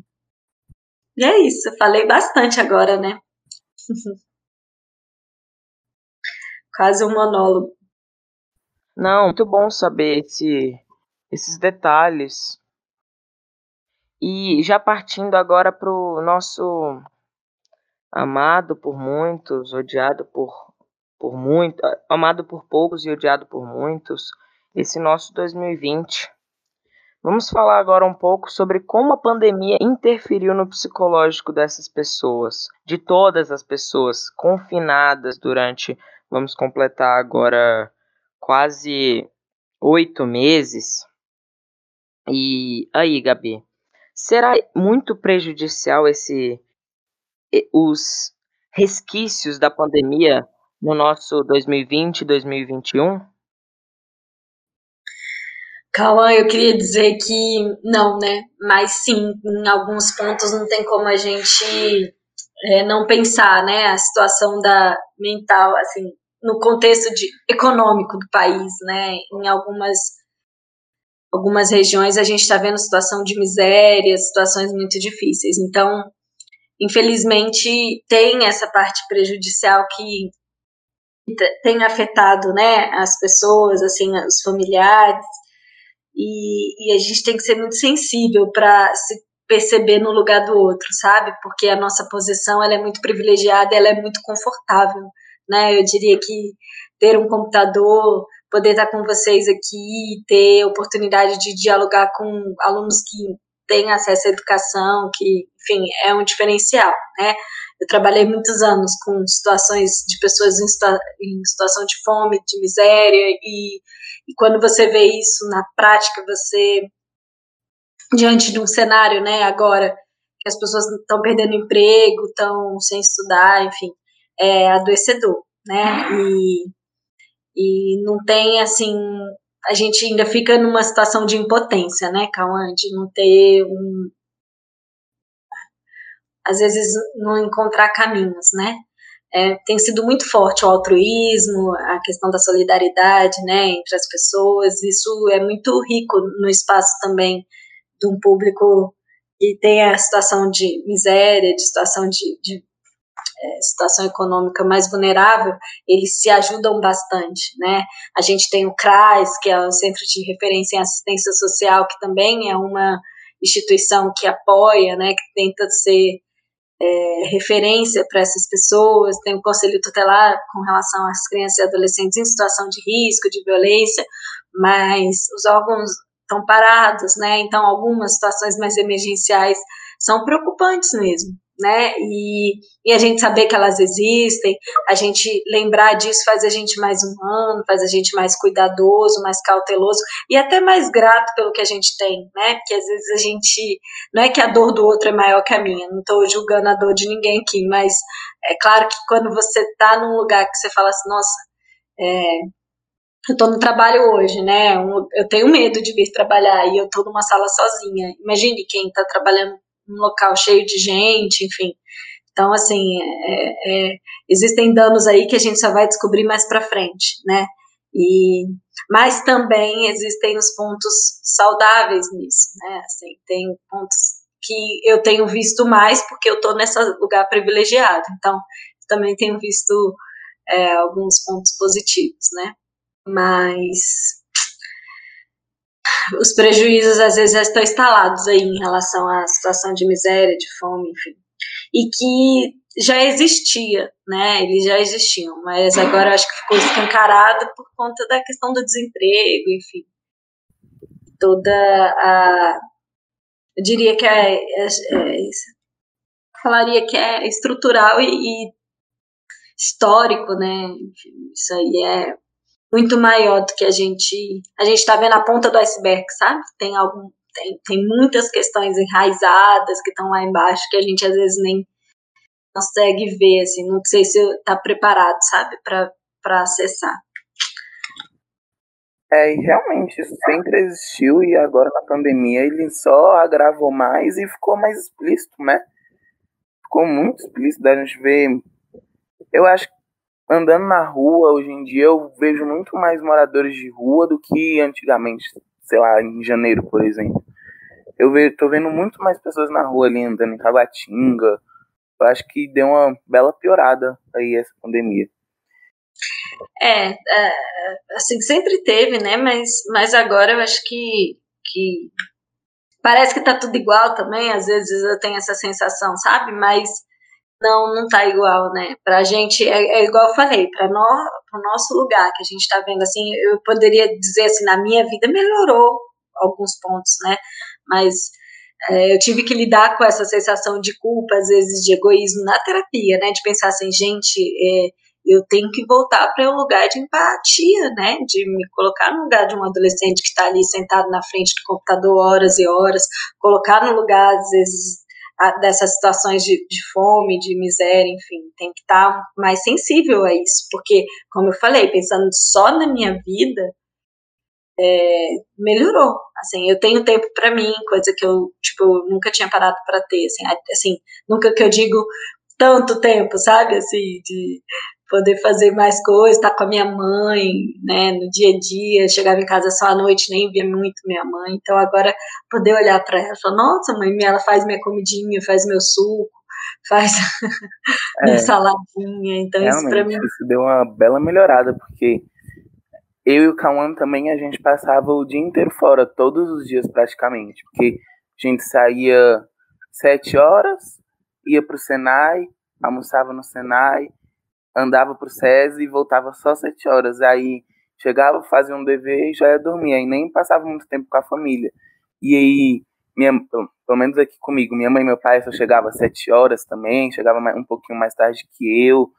e é isso, eu falei bastante agora, né? [LAUGHS] Quase um monólogo. Não, muito bom saber esse, esses detalhes e já partindo agora para o nosso amado por muitos, odiado por, por muitos, amado por poucos e odiado por muitos, esse nosso 2020. Vamos falar agora um pouco sobre como a pandemia interferiu no psicológico dessas pessoas, de todas as pessoas confinadas durante, vamos completar agora quase oito meses. E aí, Gabi, Será muito prejudicial esse os resquícios da pandemia no nosso 2020 2021? Cauã, eu queria dizer que não, né? Mas sim, em alguns pontos não tem como a gente é, não pensar, né? A situação da mental, assim, no contexto de, econômico do país, né? Em algumas algumas regiões a gente está vendo situação de miséria, situações muito difíceis. Então, infelizmente, tem essa parte prejudicial que tem afetado, né, as pessoas, assim, os familiares, e, e a gente tem que ser muito sensível para se perceber no lugar do outro, sabe? Porque a nossa posição ela é muito privilegiada, ela é muito confortável, né? Eu diria que ter um computador poder estar com vocês aqui, ter oportunidade de dialogar com alunos que têm acesso à educação, que, enfim, é um diferencial, né? Eu trabalhei muitos anos com situações de pessoas em, em situação de fome, de miséria, e, e quando você vê isso na prática, você, diante de um cenário, né, agora, que as pessoas estão perdendo emprego, estão sem estudar, enfim, é adoecedor, né? E e não tem, assim, a gente ainda fica numa situação de impotência, né, Cauã, de não ter um, às vezes não encontrar caminhos, né? É, tem sido muito forte o altruísmo, a questão da solidariedade, né, entre as pessoas. Isso é muito rico no espaço também de um público que tem a situação de miséria, de situação de, de é, situação econômica mais vulnerável, eles se ajudam bastante, né? A gente tem o CRAS, que é o Centro de Referência em Assistência Social, que também é uma instituição que apoia, né, que tenta ser é, referência para essas pessoas, tem o Conselho Tutelar com relação às crianças e adolescentes em situação de risco, de violência, mas os órgãos estão parados, né? Então, algumas situações mais emergenciais são preocupantes mesmo né? E, e a gente saber que elas existem, a gente lembrar disso faz a gente mais humano, faz a gente mais cuidadoso, mais cauteloso e até mais grato pelo que a gente tem, né? Porque às vezes a gente. Não é que a dor do outro é maior que a minha, não estou julgando a dor de ninguém aqui, mas é claro que quando você está num lugar que você fala assim, nossa, é, eu estou no trabalho hoje, né? Eu tenho medo de vir trabalhar e eu estou numa sala sozinha. Imagine quem está trabalhando um local cheio de gente, enfim. Então, assim, é, é, existem danos aí que a gente só vai descobrir mais para frente, né? E, mas também existem os pontos saudáveis nisso, né? Assim, tem pontos que eu tenho visto mais porque eu estou nesse lugar privilegiado. Então, também tenho visto é, alguns pontos positivos, né? Mas os prejuízos às vezes já estão instalados aí em relação à situação de miséria, de fome, enfim. E que já existia, né? Eles já existiam, mas agora acho que ficou escancarado por conta da questão do desemprego, enfim. Toda a. Eu diria que é. é, é falaria que é estrutural e, e histórico, né? Enfim, isso aí é muito maior do que a gente a gente está vendo a ponta do iceberg, sabe? Tem algum tem, tem muitas questões enraizadas que estão lá embaixo que a gente às vezes nem consegue ver, assim, não sei se está preparado, sabe, para acessar. É, e realmente isso sempre existiu e agora na pandemia ele só agravou mais e ficou mais explícito, né? Ficou muito explícito, a gente vê. Eu acho que andando na rua, hoje em dia, eu vejo muito mais moradores de rua do que antigamente, sei lá, em janeiro, por exemplo. Eu vejo, tô vendo muito mais pessoas na rua ali andando em Taguatinga. Eu acho que deu uma bela piorada aí essa pandemia. É, é, assim, sempre teve, né? Mas, mas agora eu acho que, que parece que tá tudo igual também. Às vezes eu tenho essa sensação, sabe? Mas não, não tá igual, né? Pra gente, é, é igual eu falei, para no, o nosso lugar que a gente tá vendo, assim, eu poderia dizer assim, na minha vida melhorou alguns pontos, né? Mas é, eu tive que lidar com essa sensação de culpa, às vezes de egoísmo na terapia, né? De pensar assim, gente, é, eu tenho que voltar para um lugar de empatia, né? De me colocar no lugar de um adolescente que está ali sentado na frente do computador horas e horas, colocar no lugar, às vezes, dessas situações de, de, fome, de miséria, enfim, tem que estar tá mais sensível a isso, porque, como eu falei, pensando só na minha vida, é, melhorou. Assim, eu tenho tempo para mim, coisa que eu, tipo, nunca tinha parado para ter, assim, assim, nunca que eu digo tanto tempo, sabe, assim, de poder fazer mais coisas, estar tá com a minha mãe, né, no dia a dia, chegava em casa só à noite, nem via muito minha mãe, então agora poder olhar para ela e falar, nossa, mãe, ela faz minha comidinha, faz meu suco, [LAUGHS] faz é, minha saladinha, então isso para mim... isso deu uma bela melhorada, porque eu e o Cauã também, a gente passava o dia inteiro fora, todos os dias praticamente, porque a gente saía sete horas, ia pro Senai, almoçava no Senai, andava pro SESI e voltava só sete horas. Aí chegava, fazia um dever e já ia dormir. Aí nem passava muito tempo com a família. E aí, minha, pelo menos aqui comigo, minha mãe e meu pai só chegava às sete horas também, chegava um pouquinho mais tarde que eu.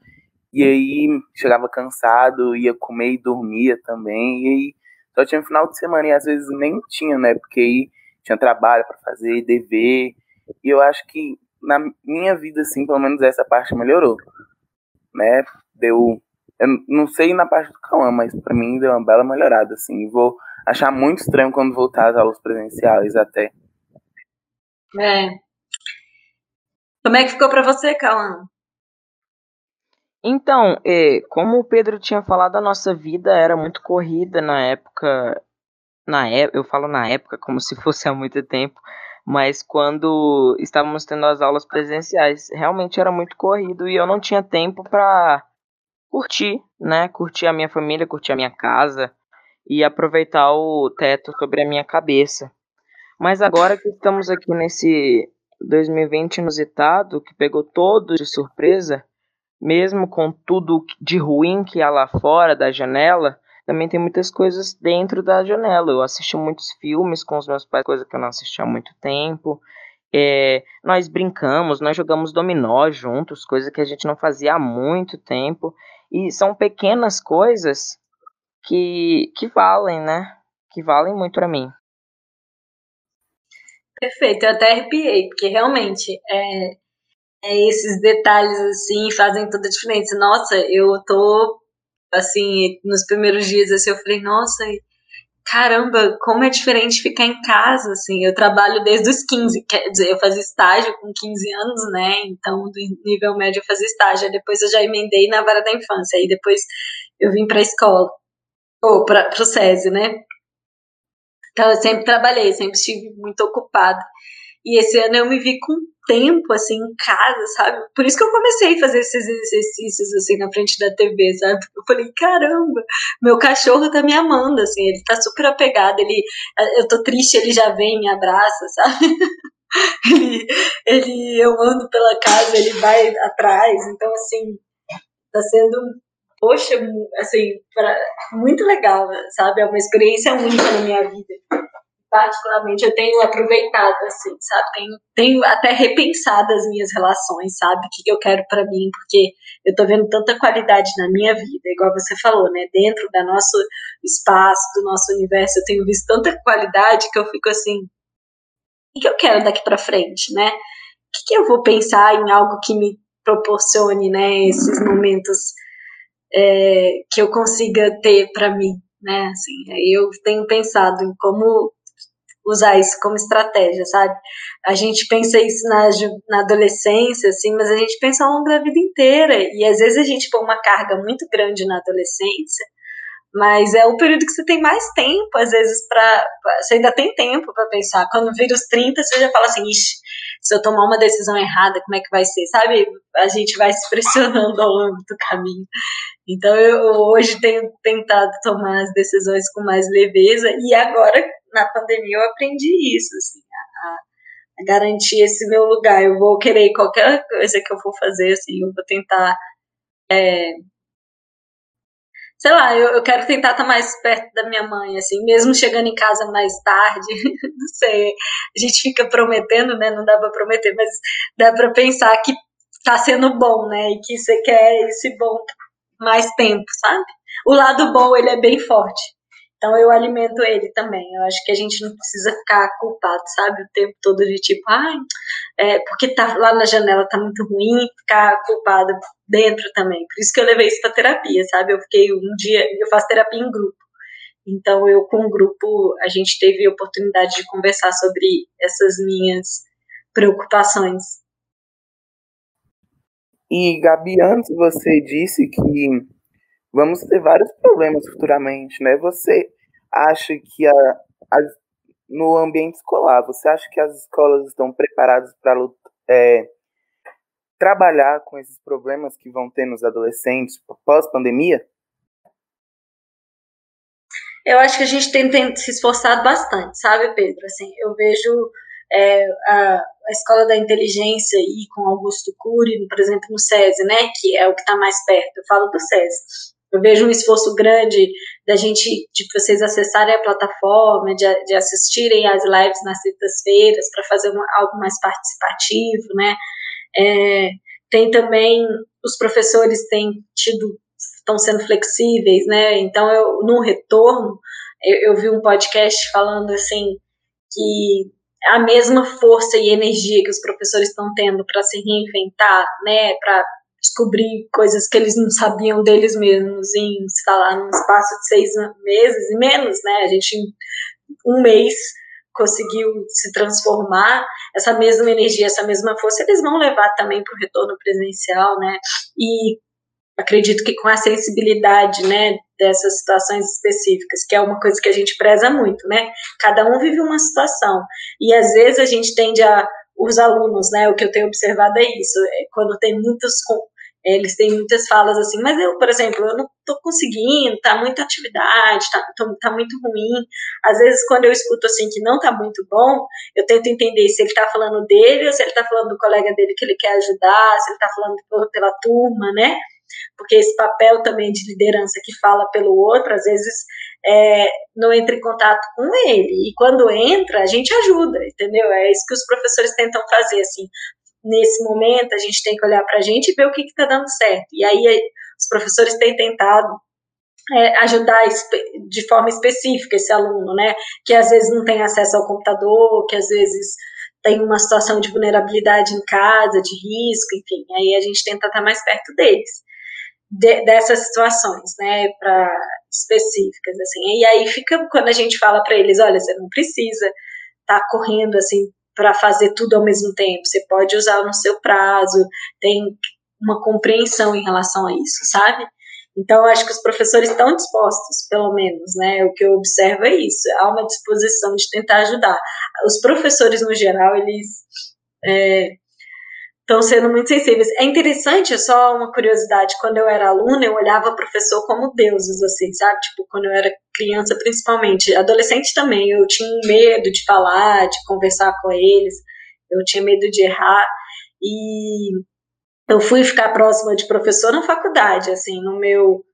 E aí chegava cansado, ia comer e dormia também. E aí só tinha final de semana e às vezes nem tinha, né? Porque aí tinha trabalho para fazer, dever. E eu acho que na minha vida, assim, pelo menos essa parte melhorou né? Deu. Eu não sei na parte do Cauã, mas para mim deu uma bela melhorada, assim. Vou achar muito estranho quando voltar às aulas presenciais até. É. Como é que ficou para você, Cauã? Então, é, como o Pedro tinha falado, a nossa vida era muito corrida na época. Na é, eu falo na época como se fosse há muito tempo, mas quando estávamos tendo as aulas presenciais, realmente era muito corrido e eu não tinha tempo para curtir, né? Curtir a minha família, curtir a minha casa e aproveitar o teto sobre a minha cabeça. Mas agora que estamos aqui nesse 2020 inusitado, que pegou todos de surpresa, mesmo com tudo de ruim que há lá fora da janela, também tem muitas coisas dentro da janela. Eu assisti muitos filmes com os meus pais, coisa que eu não assisti há muito tempo. É, nós brincamos, nós jogamos dominó juntos, coisa que a gente não fazia há muito tempo. E são pequenas coisas que, que valem, né? Que valem muito para mim. Perfeito, eu até arrepiei, porque realmente é, é, esses detalhes assim fazem toda a diferença. Nossa, eu tô assim, nos primeiros dias assim, eu falei, nossa, caramba, como é diferente ficar em casa, assim, eu trabalho desde os 15, quer dizer, eu fazia estágio com 15 anos, né, então do nível médio eu fazia estágio, depois eu já emendei na vara da infância, aí depois eu vim pra escola, ou para o SESI, né, então eu sempre trabalhei, sempre estive muito ocupada, e esse ano eu me vi com tempo, assim, em casa, sabe? Por isso que eu comecei a fazer esses exercícios, assim, na frente da TV, sabe? Eu falei, caramba, meu cachorro tá me amando, assim, ele tá super apegado, ele, eu tô triste, ele já vem, me abraça, [LAUGHS] sabe? ele, ele, eu ando pela casa, ele vai atrás, então, assim, tá sendo, poxa, assim, pra, muito legal, sabe? É uma experiência única na minha vida particularmente, eu tenho aproveitado, assim, sabe? Tenho, tenho até repensado as minhas relações, sabe? O que, eu quero para mim, porque eu tô vendo tanta qualidade na minha vida, igual você falou, né? Dentro do nosso espaço, do nosso universo, eu tenho visto tanta qualidade que eu fico assim, o que eu quero daqui para frente, né? O que, que eu vou pensar em algo que me proporcione, né? Esses momentos é, que eu consiga ter para mim, né? Assim, eu tenho pensado em como usar isso como estratégia, sabe? A gente pensa isso na, na adolescência, assim, mas a gente pensa ao longo da vida inteira. E às vezes a gente põe uma carga muito grande na adolescência, mas é o período que você tem mais tempo, às vezes, para. Você ainda tem tempo para pensar. Quando vira os 30, você já fala assim, ixi, se eu tomar uma decisão errada, como é que vai ser? Sabe? A gente vai se pressionando ao longo do caminho. Então eu hoje tenho tentado tomar as decisões com mais leveza e agora na pandemia eu aprendi isso, assim, a, a, garantir esse meu lugar. Eu vou querer qualquer coisa que eu for fazer, assim, eu vou tentar. É, sei lá, eu, eu quero tentar estar mais perto da minha mãe, assim, mesmo chegando em casa mais tarde, [LAUGHS] não sei, a gente fica prometendo, né, não dá para prometer, mas dá para pensar que tá sendo bom, né, e que você quer esse bom mais tempo, sabe? O lado bom, ele é bem forte. Então eu alimento ele também. Eu acho que a gente não precisa ficar culpado, sabe? O tempo todo de tipo, ai, é, porque tá lá na janela tá muito ruim, ficar culpado dentro também. Por isso que eu levei isso pra terapia, sabe? Eu fiquei um dia, eu faço terapia em grupo. Então eu com o grupo, a gente teve a oportunidade de conversar sobre essas minhas preocupações. E Gabi, antes você disse que vamos ter vários problemas futuramente, né? Você acha que a, a, no ambiente escolar, você acha que as escolas estão preparadas para é, trabalhar com esses problemas que vão ter nos adolescentes pós-pandemia? Eu acho que a gente tem, tem, se esforçado bastante, sabe, Pedro? Assim, eu vejo é, a, a, Escola da Inteligência aí com Augusto Cury, por exemplo, no SESI, né, que é o que está mais perto. Eu falo do SESI. Eu vejo um esforço grande da gente, de vocês acessarem a plataforma, de, de assistirem às lives nas sextas-feiras para fazer uma, algo mais participativo, né? É, tem também, os professores têm tido, estão sendo flexíveis, né? Então, eu, no retorno, eu, eu vi um podcast falando assim, que a mesma força e energia que os professores estão tendo para se reinventar, né, para descobrir coisas que eles não sabiam deles mesmos em, lá, num espaço de seis meses e menos, né? A gente, em um mês, conseguiu se transformar, essa mesma energia, essa mesma força, eles vão levar também para o retorno presencial, né? E acredito que com a sensibilidade, né, dessas situações específicas, que é uma coisa que a gente preza muito, né? Cada um vive uma situação e às vezes a gente tende a os alunos, né? O que eu tenho observado é isso, é quando tem muitos eles têm muitas falas assim, mas eu, por exemplo, eu não tô conseguindo, tá muita atividade, tá, tá muito ruim. Às vezes, quando eu escuto assim que não tá muito bom, eu tento entender se ele tá falando dele ou se ele tá falando do colega dele que ele quer ajudar, se ele tá falando pela turma, né? Porque esse papel também de liderança que fala pelo outro, às vezes é, não entra em contato com ele. E quando entra, a gente ajuda, entendeu? É isso que os professores tentam fazer, assim nesse momento a gente tem que olhar para a gente e ver o que está dando certo. E aí os professores têm tentado é, ajudar de forma específica esse aluno, né? Que às vezes não tem acesso ao computador, que às vezes tem uma situação de vulnerabilidade em casa, de risco, enfim. Aí a gente tenta estar mais perto deles. De, dessas situações, né, para específicas assim. E aí fica quando a gente fala para eles, olha, você não precisa estar tá correndo assim para fazer tudo ao mesmo tempo. Você pode usar no seu prazo, tem uma compreensão em relação a isso, sabe? Então, acho que os professores estão dispostos, pelo menos, né? O que eu observo é isso, há uma disposição de tentar ajudar. Os professores, no geral, eles é, estão sendo muito sensíveis. É interessante, é só uma curiosidade, quando eu era aluna, eu olhava o professor como deuses, assim, sabe? Tipo, quando eu era criança, principalmente. Adolescente também, eu tinha medo de falar, de conversar com eles, eu tinha medo de errar, e eu fui ficar próxima de professor na faculdade, assim, no meu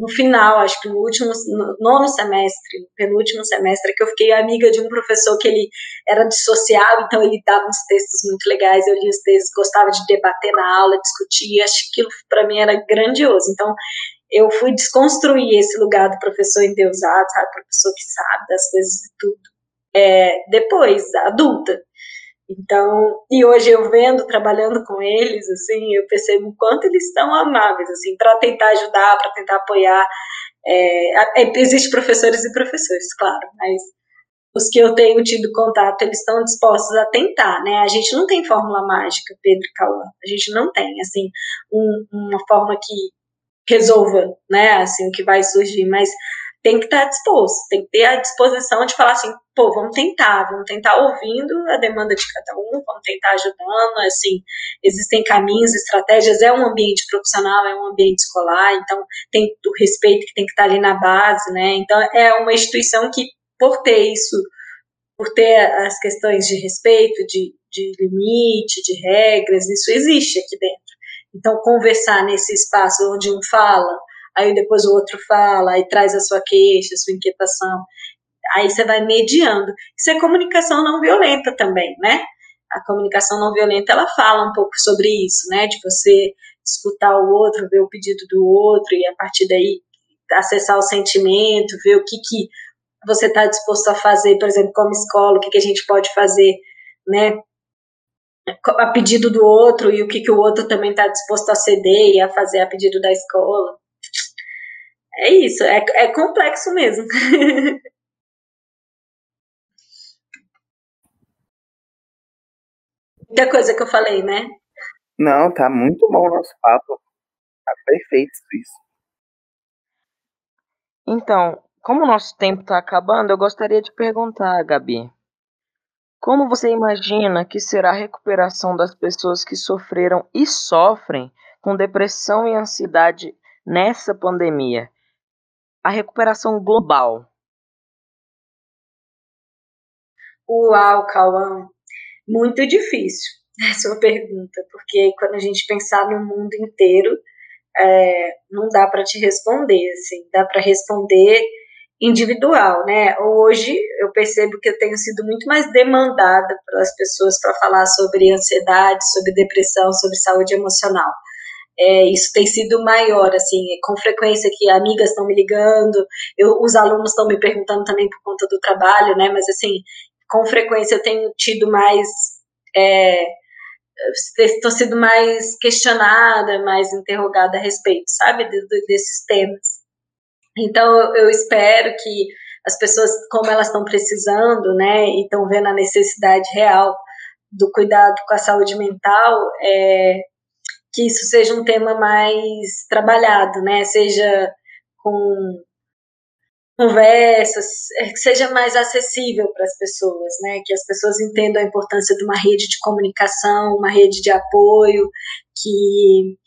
no final, acho que no último, no nono semestre, penúltimo semestre, que eu fiquei amiga de um professor que ele era de social, então ele dava uns textos muito legais, eu li os textos, gostava de debater na aula, discutir, acho que aquilo para mim era grandioso. Então, eu fui desconstruir esse lugar do professor endeusado, sabe, professor que sabe das coisas e tudo. É, depois, adulta, então, e hoje eu vendo, trabalhando com eles, assim, eu percebo o quanto eles estão amáveis, assim, para tentar ajudar, para tentar apoiar. É, é, Existem professores e professores, claro, mas os que eu tenho tido contato, eles estão dispostos a tentar, né? A gente não tem fórmula mágica, Pedro e Cauã. A gente não tem, assim, um, uma forma que resolva, né, assim, que vai surgir, mas tem que estar disposto, tem que ter a disposição de falar assim, pô, vamos tentar, vamos tentar ouvindo a demanda de cada um, vamos tentar ajudando, assim, existem caminhos, estratégias, é um ambiente profissional, é um ambiente escolar, então tem o respeito que tem que estar ali na base, né, então é uma instituição que, por ter isso, por ter as questões de respeito, de, de limite, de regras, isso existe aqui dentro. Então, conversar nesse espaço onde um fala, aí depois o outro fala, aí traz a sua queixa, a sua inquietação, aí você vai mediando. Isso é comunicação não violenta também, né? A comunicação não violenta, ela fala um pouco sobre isso, né? De você escutar o outro, ver o pedido do outro e a partir daí acessar o sentimento, ver o que, que você está disposto a fazer, por exemplo, como escola, o que, que a gente pode fazer, né? A pedido do outro e o que, que o outro também está disposto a ceder e a fazer a pedido da escola é isso, é, é complexo mesmo. [LAUGHS] Muita coisa que eu falei, né? Não, tá muito bom o nosso papo. Tá perfeito isso. Então, como o nosso tempo está acabando, eu gostaria de perguntar, Gabi. Como você imagina que será a recuperação das pessoas que sofreram e sofrem com depressão e ansiedade nessa pandemia? A recuperação global? Uau, Cauã, muito difícil [LAUGHS] a sua pergunta, porque quando a gente pensar no mundo inteiro, é, não dá para te responder, assim, dá para responder individual, né? Hoje eu percebo que eu tenho sido muito mais demandada pelas pessoas para falar sobre ansiedade, sobre depressão, sobre saúde emocional é, isso tem sido maior, assim, com frequência que amigas estão me ligando, eu, os alunos estão me perguntando também por conta do trabalho, né, mas assim, com frequência eu tenho tido mais, é, estou sendo mais questionada, mais interrogada a respeito, sabe, de, de, desses temas. Então, eu espero que as pessoas, como elas estão precisando, né, e estão vendo a necessidade real do cuidado com a saúde mental, é, que isso seja um tema mais trabalhado, né, seja com conversas, é, que seja mais acessível para as pessoas, né? Que as pessoas entendam a importância de uma rede de comunicação, uma rede de apoio, que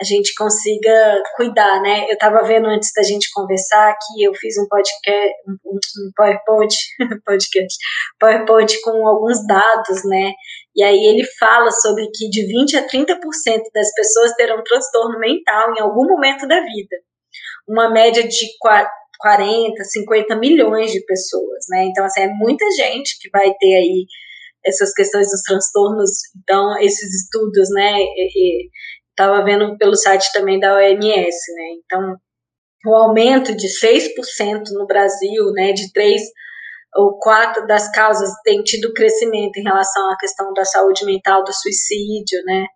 a gente consiga cuidar, né? Eu estava vendo antes da gente conversar que eu fiz um podcast, um, PowerPoint, [LAUGHS] podcast, PowerPoint com alguns dados, né? E aí ele fala sobre que de 20 a 30% das pessoas terão transtorno mental em algum momento da vida. Uma média de 40, 50 milhões de pessoas, né? Então, assim, é muita gente que vai ter aí essas questões dos transtornos. Então, esses estudos, né? Estava vendo pelo site também da OMS, né? Então, o aumento de 6% no Brasil, né? De 3 ou 4 das causas tem tido crescimento em relação à questão da saúde mental, do suicídio, né?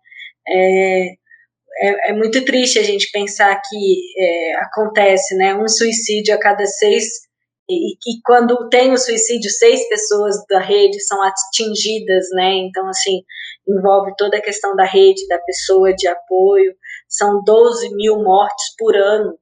É, é, é, muito triste a gente pensar que é, acontece, né, um suicídio a cada seis e, e, quando tem o suicídio, seis pessoas da rede são atingidas, né? Então, assim, envolve toda a questão da rede, da pessoa de apoio. São 12 mil mortes por ano,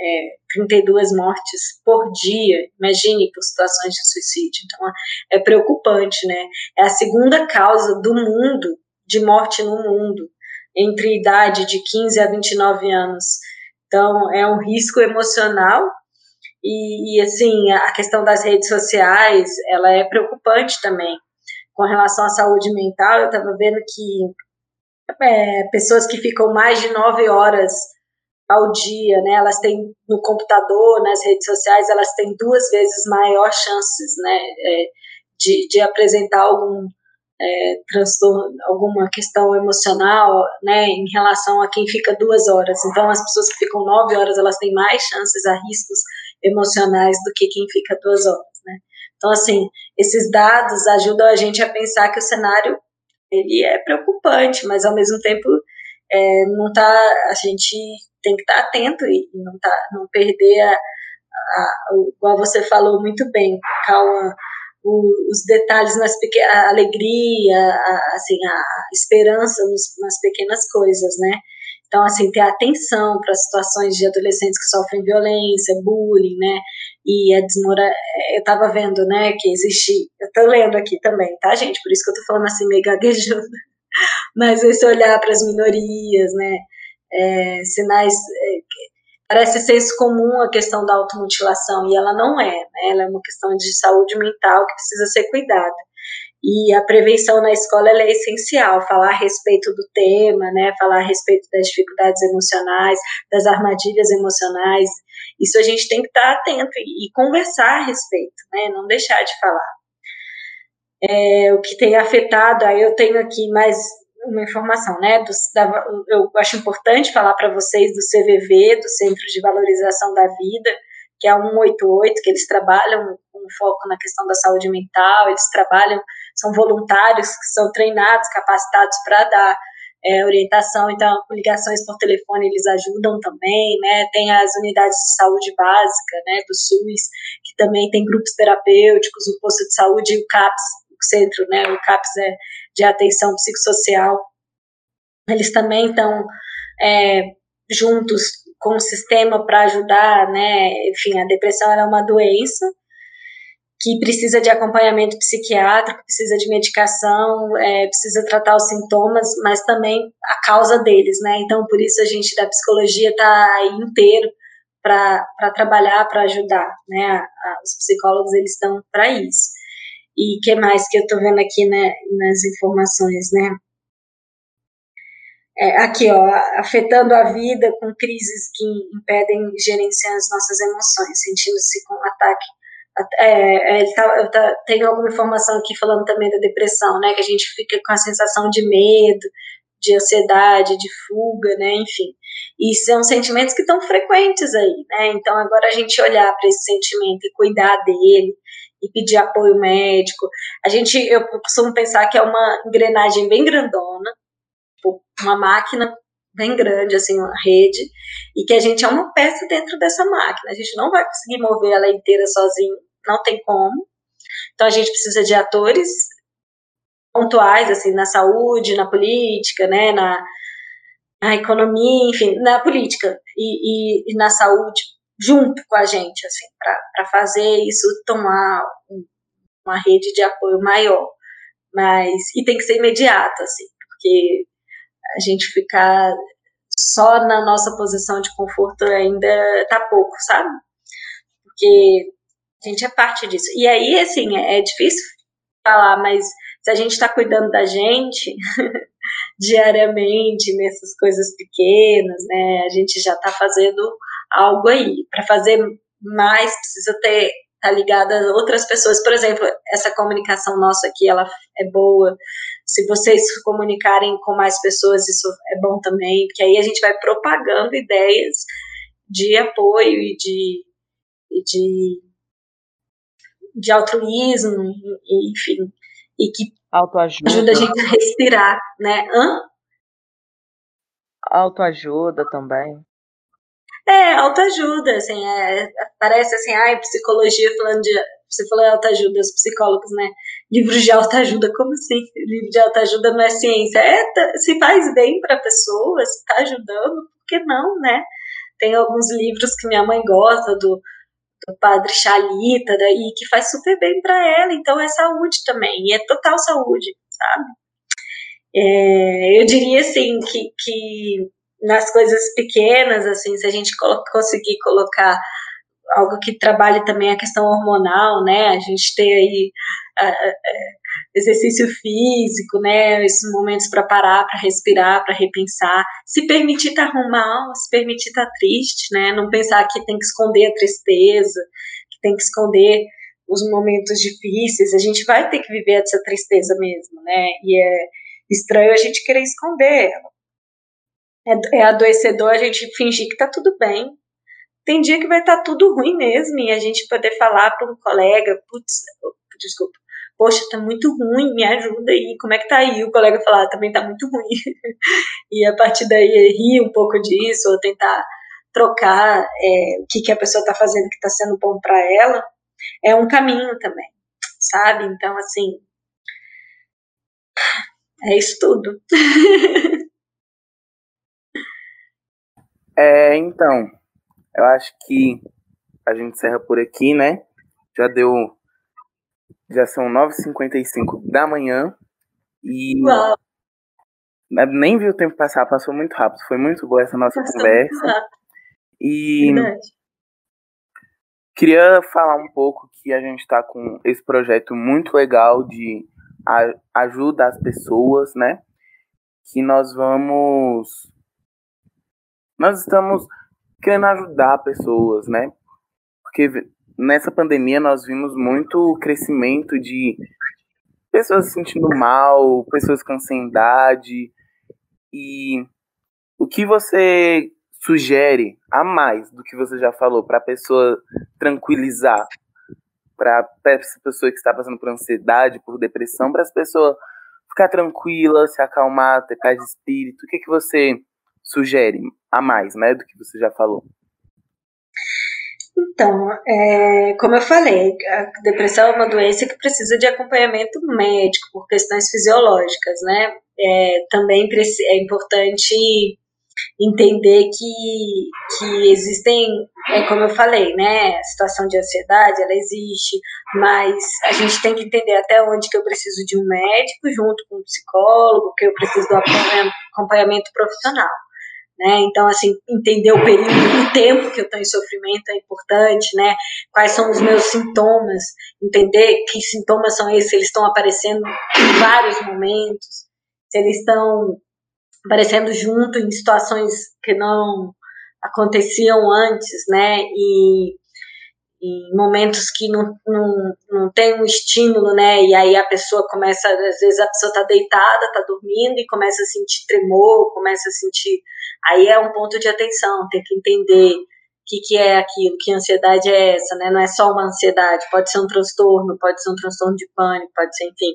é, 32 mortes por dia. Imagine por situações de suicídio. Então, é preocupante, né? É a segunda causa do mundo de morte no mundo entre idade de 15 a 29 anos. Então, é um risco emocional e, e, assim, a questão das redes sociais, ela é preocupante também. Com relação à saúde mental, eu estava vendo que é, pessoas que ficam mais de nove horas ao dia, né, elas têm no computador, nas redes sociais, elas têm duas vezes maior chances, né, é, de, de apresentar algum é, transtorno, alguma questão emocional, né, em relação a quem fica duas horas. Então, as pessoas que ficam nove horas, elas têm mais chances a riscos emocionais do que quem fica duas horas. Então, assim, esses dados ajudam a gente a pensar que o cenário ele é preocupante, mas ao mesmo tempo é, não tá, a gente tem que estar tá atento e não tá, não perder a, a, igual você falou muito bem, Cauã, os detalhes nas pequenas, a alegria, a, assim, a esperança nos, nas pequenas coisas, né? Então, assim, ter atenção para situações de adolescentes que sofrem violência, bullying, né? E a desmora... Eu estava vendo, né, que existe... Eu estou lendo aqui também, tá, gente? Por isso que eu estou falando assim, meio [LAUGHS] gaguejando. Mas esse olhar para as minorias, né? É, sinais... É, parece senso comum a questão da automutilação, e ela não é, né? Ela é uma questão de saúde mental que precisa ser cuidada. E a prevenção na escola é essencial, falar a respeito do tema, né? Falar a respeito das dificuldades emocionais, das armadilhas emocionais. Isso a gente tem que estar atento e, conversar a respeito, né? Não deixar de falar. É, o que tem afetado, aí eu tenho aqui mais uma informação, né? Do, da, eu acho importante falar para vocês do CVV, do Centro de Valorização da Vida, que é a 188, que eles trabalham com foco na questão da saúde mental, eles trabalham, são voluntários que são treinados, capacitados para dar é, orientação, então ligações por telefone eles ajudam também, né? Tem as unidades de saúde básica, né, do SUS, que também tem grupos terapêuticos, o posto de saúde e o CAPS, o centro, né, o CAPS é de atenção psicossocial, eles também estão é, juntos com o sistema para ajudar, né? Enfim, a depressão é uma doença que precisa de acompanhamento psiquiátrico, precisa de medicação, é, precisa tratar os sintomas, mas também a causa deles, né? Então, por isso a gente da psicologia está aí inteiro para trabalhar, para ajudar, né? A, a, os psicólogos eles estão para isso. E que mais que eu estou vendo aqui né, nas informações, né? É, aqui, ó, afetando a vida com crises que impedem gerenciar as nossas emoções, sentindo-se com ataque. É, é, tá, eu tá, tenho alguma informação aqui falando também da depressão, né? Que a gente fica com a sensação de medo, de ansiedade, de fuga, né? Enfim. E são sentimentos que estão frequentes aí, né? Então, agora a gente olhar para esse sentimento e cuidar dele, e pedir apoio médico. A gente, eu costumo pensar que é uma engrenagem bem grandona, tipo, uma máquina bem grande, assim, uma rede, e que a gente é uma peça dentro dessa máquina. A gente não vai conseguir mover ela inteira sozinho, não tem como. Então a gente precisa de atores pontuais, assim, na saúde, na política, né, na, na economia, enfim, na política e, e, e na saúde, junto com a gente, assim, para fazer isso tomar uma rede de apoio maior. Mas, e tem que ser imediato, assim, porque a gente ficar só na nossa posição de conforto ainda tá pouco, sabe? Porque a gente é parte disso. E aí, assim, é, é difícil falar, mas se a gente está cuidando da gente [LAUGHS] diariamente nessas coisas pequenas, né, a gente já está fazendo algo aí. Para fazer mais, precisa ter tá ligada a outras pessoas. Por exemplo, essa comunicação nossa aqui, ela é boa. Se vocês se comunicarem com mais pessoas, isso é bom também, porque aí a gente vai propagando ideias de apoio e de, e de, de altruísmo, enfim, e que Autoajuda. ajuda a gente a respirar, né? Hã? Autoajuda também. É, autoajuda, assim, é, parece assim, ai, psicologia falando de. Você falou autoajuda, os psicólogos, né? Livros de autoajuda, como assim? Livro de autoajuda não é ciência. É, tá, se faz bem para a pessoa, se está ajudando, por que não, né? Tem alguns livros que minha mãe gosta, do, do padre Chalita, daí, que faz super bem para ela, então é saúde também, e é total saúde, sabe? É, eu diria assim que, que nas coisas pequenas, assim, se a gente conseguir colocar algo que trabalhe também a questão hormonal, né? A gente ter aí exercício físico, né? Esses momentos para parar, para respirar, para repensar, se permitir estar tá mal, se permitir estar tá triste, né? Não pensar que tem que esconder a tristeza, que tem que esconder os momentos difíceis. A gente vai ter que viver essa tristeza mesmo, né? E é estranho a gente querer esconder ela é, é adoecedor a gente fingir que tá tudo bem. Tem dia que vai estar tá tudo ruim mesmo e a gente poder falar para um colega, putz, desculpa, poxa, tá muito ruim, me ajuda aí, como é que tá aí? O colega falar, ah, também tá muito ruim. [LAUGHS] e a partir daí rir um pouco disso, ou tentar trocar é, o que, que a pessoa tá fazendo que tá sendo bom para ela, é um caminho também, sabe? Então, assim, é isso tudo. [LAUGHS] É, então, eu acho que a gente encerra por aqui, né? Já deu. Já são 9h55 da manhã. E. Uau. Nem vi o tempo passar, passou muito rápido. Foi muito boa essa nossa passou conversa. E. Verdade. Queria falar um pouco que a gente está com esse projeto muito legal de ajuda às pessoas, né? Que nós vamos nós estamos querendo ajudar pessoas, né? Porque nessa pandemia nós vimos muito crescimento de pessoas se sentindo mal, pessoas com ansiedade. E o que você sugere a mais do que você já falou para a pessoa tranquilizar, para essa pessoa que está passando por ansiedade, por depressão, para essa pessoa ficar tranquila, se acalmar, ter paz de espírito? O que, que você sugere a mais, né, do que você já falou? Então, é, como eu falei, a depressão é uma doença que precisa de acompanhamento médico por questões fisiológicas, né? É, também é importante entender que, que existem, é, como eu falei, né? A situação de ansiedade, ela existe, mas a gente tem que entender até onde que eu preciso de um médico junto com um psicólogo, que eu preciso do acompanhamento profissional. Né? Então, assim, entender o período, o tempo que eu estou em sofrimento é importante, né? Quais são os meus sintomas, entender que sintomas são esses, se eles estão aparecendo em vários momentos, se eles estão aparecendo junto em situações que não aconteciam antes, né? E em momentos que não, não, não tem um estímulo, né? E aí a pessoa começa, às vezes a pessoa tá deitada, tá dormindo e começa a sentir tremor, começa a sentir. Aí é um ponto de atenção, tem que entender o que, que é aquilo, que ansiedade é essa, né? Não é só uma ansiedade, pode ser um transtorno, pode ser um transtorno de pânico, pode ser, enfim,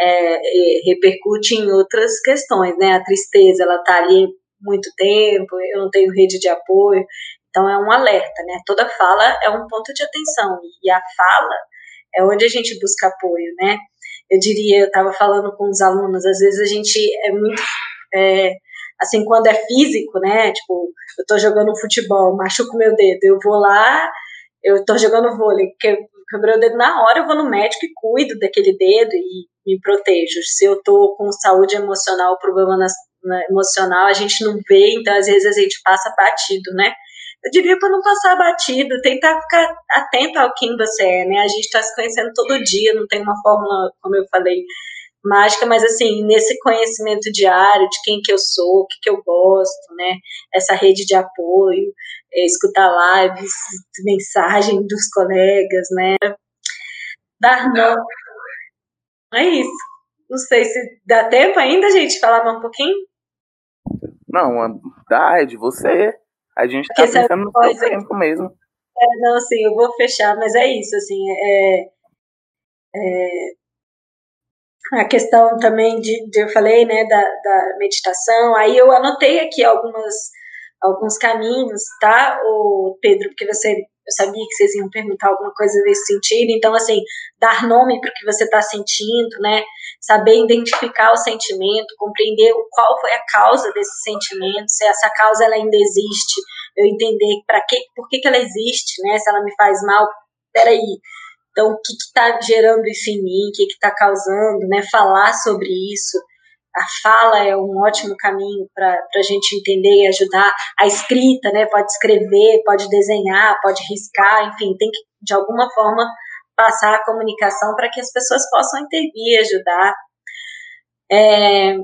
é, é, repercute em outras questões, né? A tristeza, ela tá ali muito tempo, eu não tenho rede de apoio. Então é um alerta, né? Toda fala é um ponto de atenção e a fala é onde a gente busca apoio, né? Eu diria, eu estava falando com os alunos, às vezes a gente é muito é, assim, quando é físico, né? Tipo, eu tô jogando futebol, machuco meu dedo, eu vou lá, eu tô jogando vôlei, quebrei o dedo na hora, eu vou no médico e cuido daquele dedo e me protejo. Se eu tô com saúde emocional, problema na, na emocional, a gente não vê, então às vezes a gente passa batido, né? Eu diria para não passar batido, tentar ficar atento ao quem você é, né? A gente está se conhecendo todo dia, não tem uma fórmula, como eu falei, mágica, mas assim, nesse conhecimento diário de quem que eu sou, o que, que eu gosto, né? Essa rede de apoio, é, escutar lives, mensagem dos colegas, né? Dar não. É isso. Não sei se dá tempo ainda, gente, falar um pouquinho? Não, dá, é de você. A gente tá Porque pensando no seu tempo mesmo. É, não, assim, eu vou fechar, mas é isso, assim, é, é a questão também de, de eu falei, né, da, da, meditação, aí eu anotei aqui algumas, alguns caminhos, tá, o Pedro, porque você, eu sabia que vocês iam perguntar alguma coisa nesse sentido, então, assim, dar nome para o que você está sentindo, né, saber identificar o sentimento, compreender qual foi a causa desse sentimento, se essa causa ela ainda existe, eu entender para que, por que, que ela existe, né, se ela me faz mal, peraí, então, o que está gerando isso em mim, o que está causando, né? Falar sobre isso. A fala é um ótimo caminho para a gente entender e ajudar. A escrita, né? Pode escrever, pode desenhar, pode riscar, enfim, tem que, de alguma forma, passar a comunicação para que as pessoas possam intervir e ajudar. É,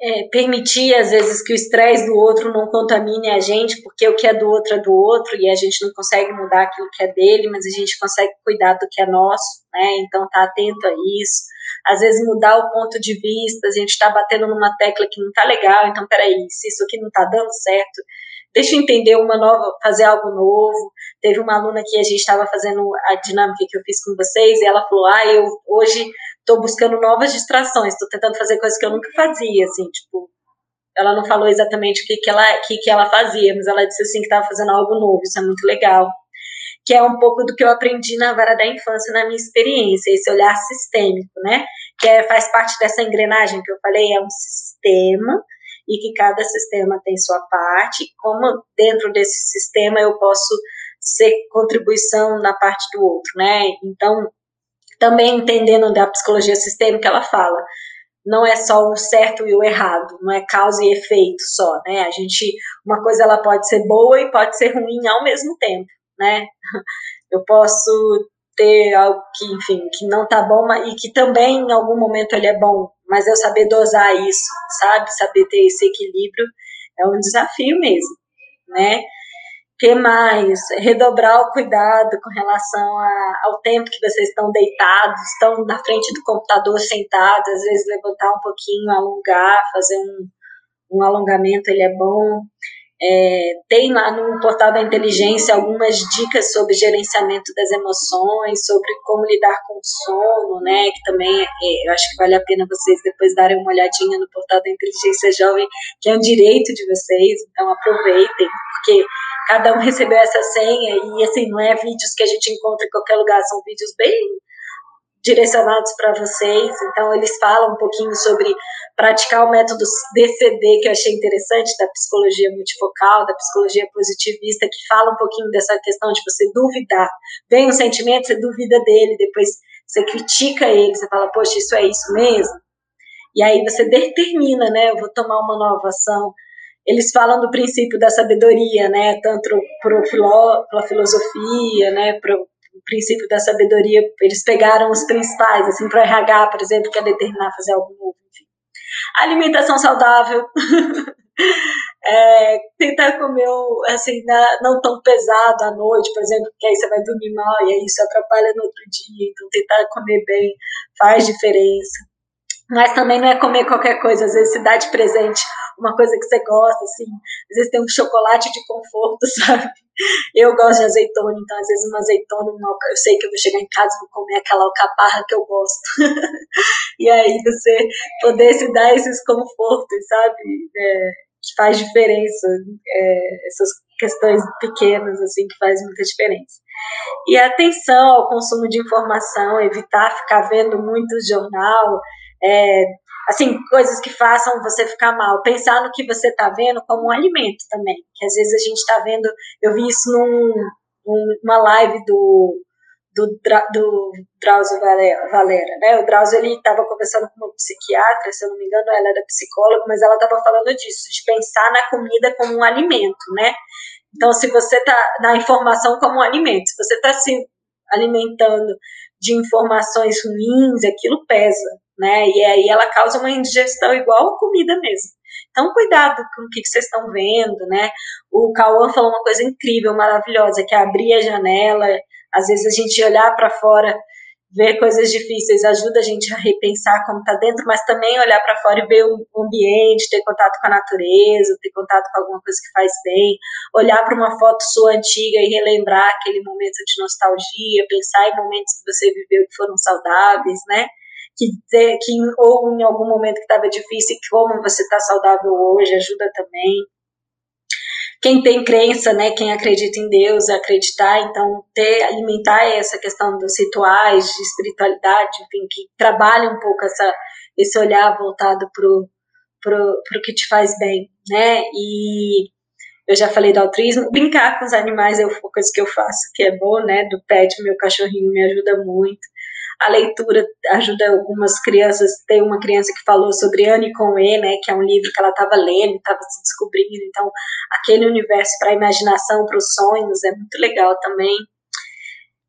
é, permitir, às vezes, que o estresse do outro não contamine a gente, porque o que é do outro é do outro, e a gente não consegue mudar aquilo que é dele, mas a gente consegue cuidar do que é nosso, né? Então, tá atento a isso. Às vezes, mudar o ponto de vista, a gente está batendo numa tecla que não tá legal, então, peraí, se isso aqui não tá dando certo, deixa eu entender uma nova, fazer algo novo. Teve uma aluna que a gente estava fazendo a dinâmica que eu fiz com vocês, e ela falou: Ah, eu hoje estou buscando novas distrações, estou tentando fazer coisas que eu nunca fazia, assim, tipo, ela não falou exatamente o que, que, ela, que, que ela fazia, mas ela disse assim que estava fazendo algo novo, isso é muito legal. Que é um pouco do que eu aprendi na vara da infância, na minha experiência, esse olhar sistêmico, né? Que é, faz parte dessa engrenagem que eu falei, é um sistema e que cada sistema tem sua parte, como dentro desse sistema eu posso ser contribuição na parte do outro, né? Então, também entendendo da psicologia sistêmica, ela fala, não é só o certo e o errado, não é causa e efeito só, né? A gente, uma coisa ela pode ser boa e pode ser ruim ao mesmo tempo, né? [LAUGHS] Eu posso ter algo que, enfim, que não tá bom e que também em algum momento ele é bom, mas eu saber dosar isso, sabe? Saber ter esse equilíbrio é um desafio mesmo, né? que mais? Redobrar o cuidado com relação a, ao tempo que vocês estão deitados, estão na frente do computador sentados, às vezes levantar um pouquinho, alongar, fazer um, um alongamento, ele é bom. É, tem lá no portal da inteligência algumas dicas sobre gerenciamento das emoções, sobre como lidar com o sono, né? Que também é, eu acho que vale a pena vocês depois darem uma olhadinha no portal da inteligência jovem, que é um direito de vocês, então aproveitem, porque cada um recebeu essa senha e assim não é vídeos que a gente encontra em qualquer lugar, são vídeos bem direcionados para vocês. Então, eles falam um pouquinho sobre praticar o método DCD, que eu achei interessante, da psicologia multifocal, da psicologia positivista, que fala um pouquinho dessa questão de você duvidar. Vem um sentimento, você duvida dele, depois você critica ele, você fala, poxa, isso é isso mesmo? E aí você determina, né? Eu vou tomar uma nova ação. Eles falam do princípio da sabedoria, né? Tanto para a filosofia, né? Para o princípio da sabedoria, eles pegaram os principais, assim, para o RH, por exemplo, que é determinar fazer algo novo, enfim. Alimentação saudável, [LAUGHS] é, tentar comer, assim, não tão pesado à noite, por exemplo, porque aí você vai dormir mal e aí isso atrapalha no outro dia, então tentar comer bem faz diferença. Mas também não é comer qualquer coisa, às vezes se dá de presente uma coisa que você gosta, assim, às vezes tem um chocolate de conforto, [LAUGHS] sabe? Eu gosto de azeitona, então às vezes uma azeitona, uma, eu sei que eu vou chegar em casa e vou comer aquela alcaparra que eu gosto. [LAUGHS] e aí você poder se dar esses confortos, sabe? É, faz diferença, é, essas questões pequenas, assim, que faz muita diferença. E atenção ao consumo de informação, evitar ficar vendo muito jornal, é, assim, coisas que façam você ficar mal. Pensar no que você está vendo como um alimento também, que às vezes a gente está vendo, eu vi isso num, numa live do do, do Drauzio Valera, né? O Drauzio ele estava conversando com uma psiquiatra, se eu não me engano, ela era psicóloga, mas ela estava falando disso, de pensar na comida como um alimento, né? Então, se você está na informação como um alimento, se você está se alimentando de informações ruins, aquilo pesa, né? E aí ela causa uma indigestão igual a comida mesmo. Então, cuidado com o que, vocês estão vendo, né? O Cauã falou uma coisa incrível, maravilhosa, que é abrir a janela, às vezes a gente olhar para fora, ver coisas difíceis, ajuda a gente a repensar como está dentro, mas também olhar para fora e ver o ambiente, ter contato com a natureza, ter contato com alguma coisa que faz bem, olhar para uma foto sua antiga e relembrar aquele momento de nostalgia, pensar em momentos que você viveu que foram saudáveis, né? Que, que ou em algum momento que estava difícil, como você está saudável hoje, ajuda também. Quem tem crença, né, quem acredita em Deus, acreditar, então ter, alimentar essa questão dos rituais, de espiritualidade, enfim, que trabalha um pouco essa, esse olhar voltado pro, pro, pro que te faz bem, né, e eu já falei do altruísmo, brincar com os animais é uma coisa que eu faço, que é bom, né, do pet, meu cachorrinho me ajuda muito, a leitura ajuda algumas crianças. Tem uma criança que falou sobre Anne com E, né, que é um livro que ela estava lendo, estava se descobrindo. Então, aquele universo para a imaginação, para os sonhos, é muito legal também.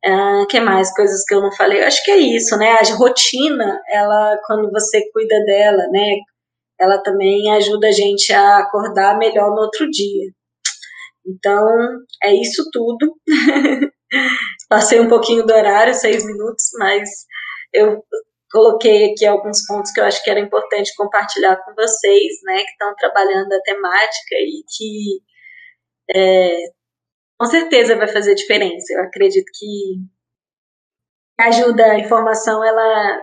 Uh, que mais coisas que eu não falei? Eu acho que é isso, né? A rotina, ela, quando você cuida dela, né, ela também ajuda a gente a acordar melhor no outro dia. Então, é isso tudo. [LAUGHS] Passei um pouquinho do horário, seis minutos, mas eu coloquei aqui alguns pontos que eu acho que era importante compartilhar com vocês, né, que estão trabalhando a temática e que é, com certeza vai fazer diferença. Eu acredito que ajuda a informação, ela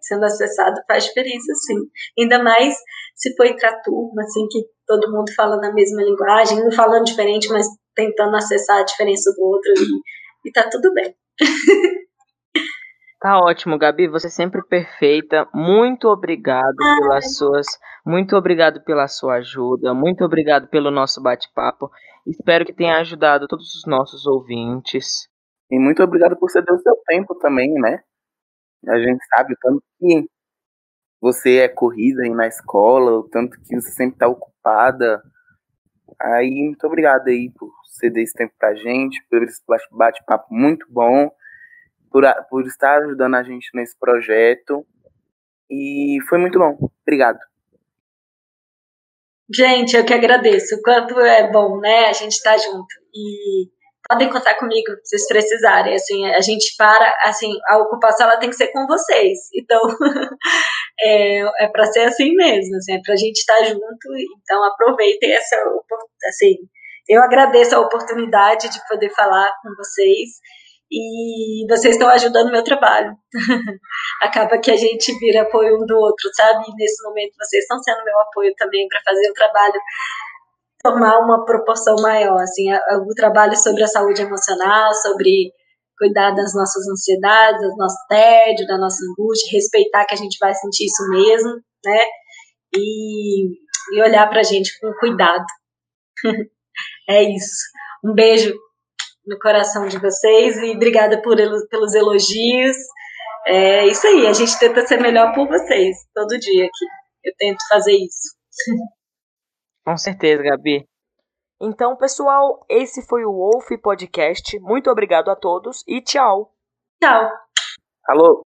sendo acessada faz diferença, sim. Ainda mais se for entre a turma, assim, que todo mundo fala na mesma linguagem, um falando diferente, mas tentando acessar a diferença do outro e, e tá tudo bem. [LAUGHS] Tá ótimo, Gabi, você é sempre perfeita. Muito obrigado Ai. pelas suas, muito obrigado pela sua ajuda, muito obrigado pelo nosso bate-papo. Espero que tenha ajudado todos os nossos ouvintes. E muito obrigado por ceder o seu tempo também, né? A gente sabe o tanto que você é corrida aí na escola, o tanto que você sempre está ocupada. Aí, muito obrigado aí por ceder esse tempo pra gente, por esse bate-papo muito bom, por, por estar ajudando a gente nesse projeto. E foi muito bom. Obrigado. Gente, eu que agradeço. O quanto é bom, né? A gente tá junto. E podem contar comigo se vocês precisarem. Assim, a gente para, assim, a ocupação ela tem que ser com vocês. Então, [LAUGHS] é, é para ser assim mesmo, assim, é para a gente estar tá junto. Então, aproveitem essa, assim, eu agradeço a oportunidade de poder falar com vocês e vocês estão ajudando meu trabalho. [LAUGHS] Acaba que a gente vira apoio um do outro, sabe? E nesse momento vocês estão sendo meu apoio também para fazer o trabalho tomar uma proporção maior, assim, o trabalho sobre a saúde emocional, sobre cuidar das nossas ansiedades, do nosso tédio, da nossa angústia, respeitar que a gente vai sentir isso mesmo, né? E, e olhar para a gente com cuidado. [LAUGHS] é isso. Um beijo no coração de vocês e obrigada por, pelos elogios. É isso aí, a gente tenta ser melhor por vocês todo dia aqui. Eu tento fazer isso. [LAUGHS] Com certeza, Gabi. Então, pessoal, esse foi o Wolf Podcast. Muito obrigado a todos e tchau. Tchau. Alô.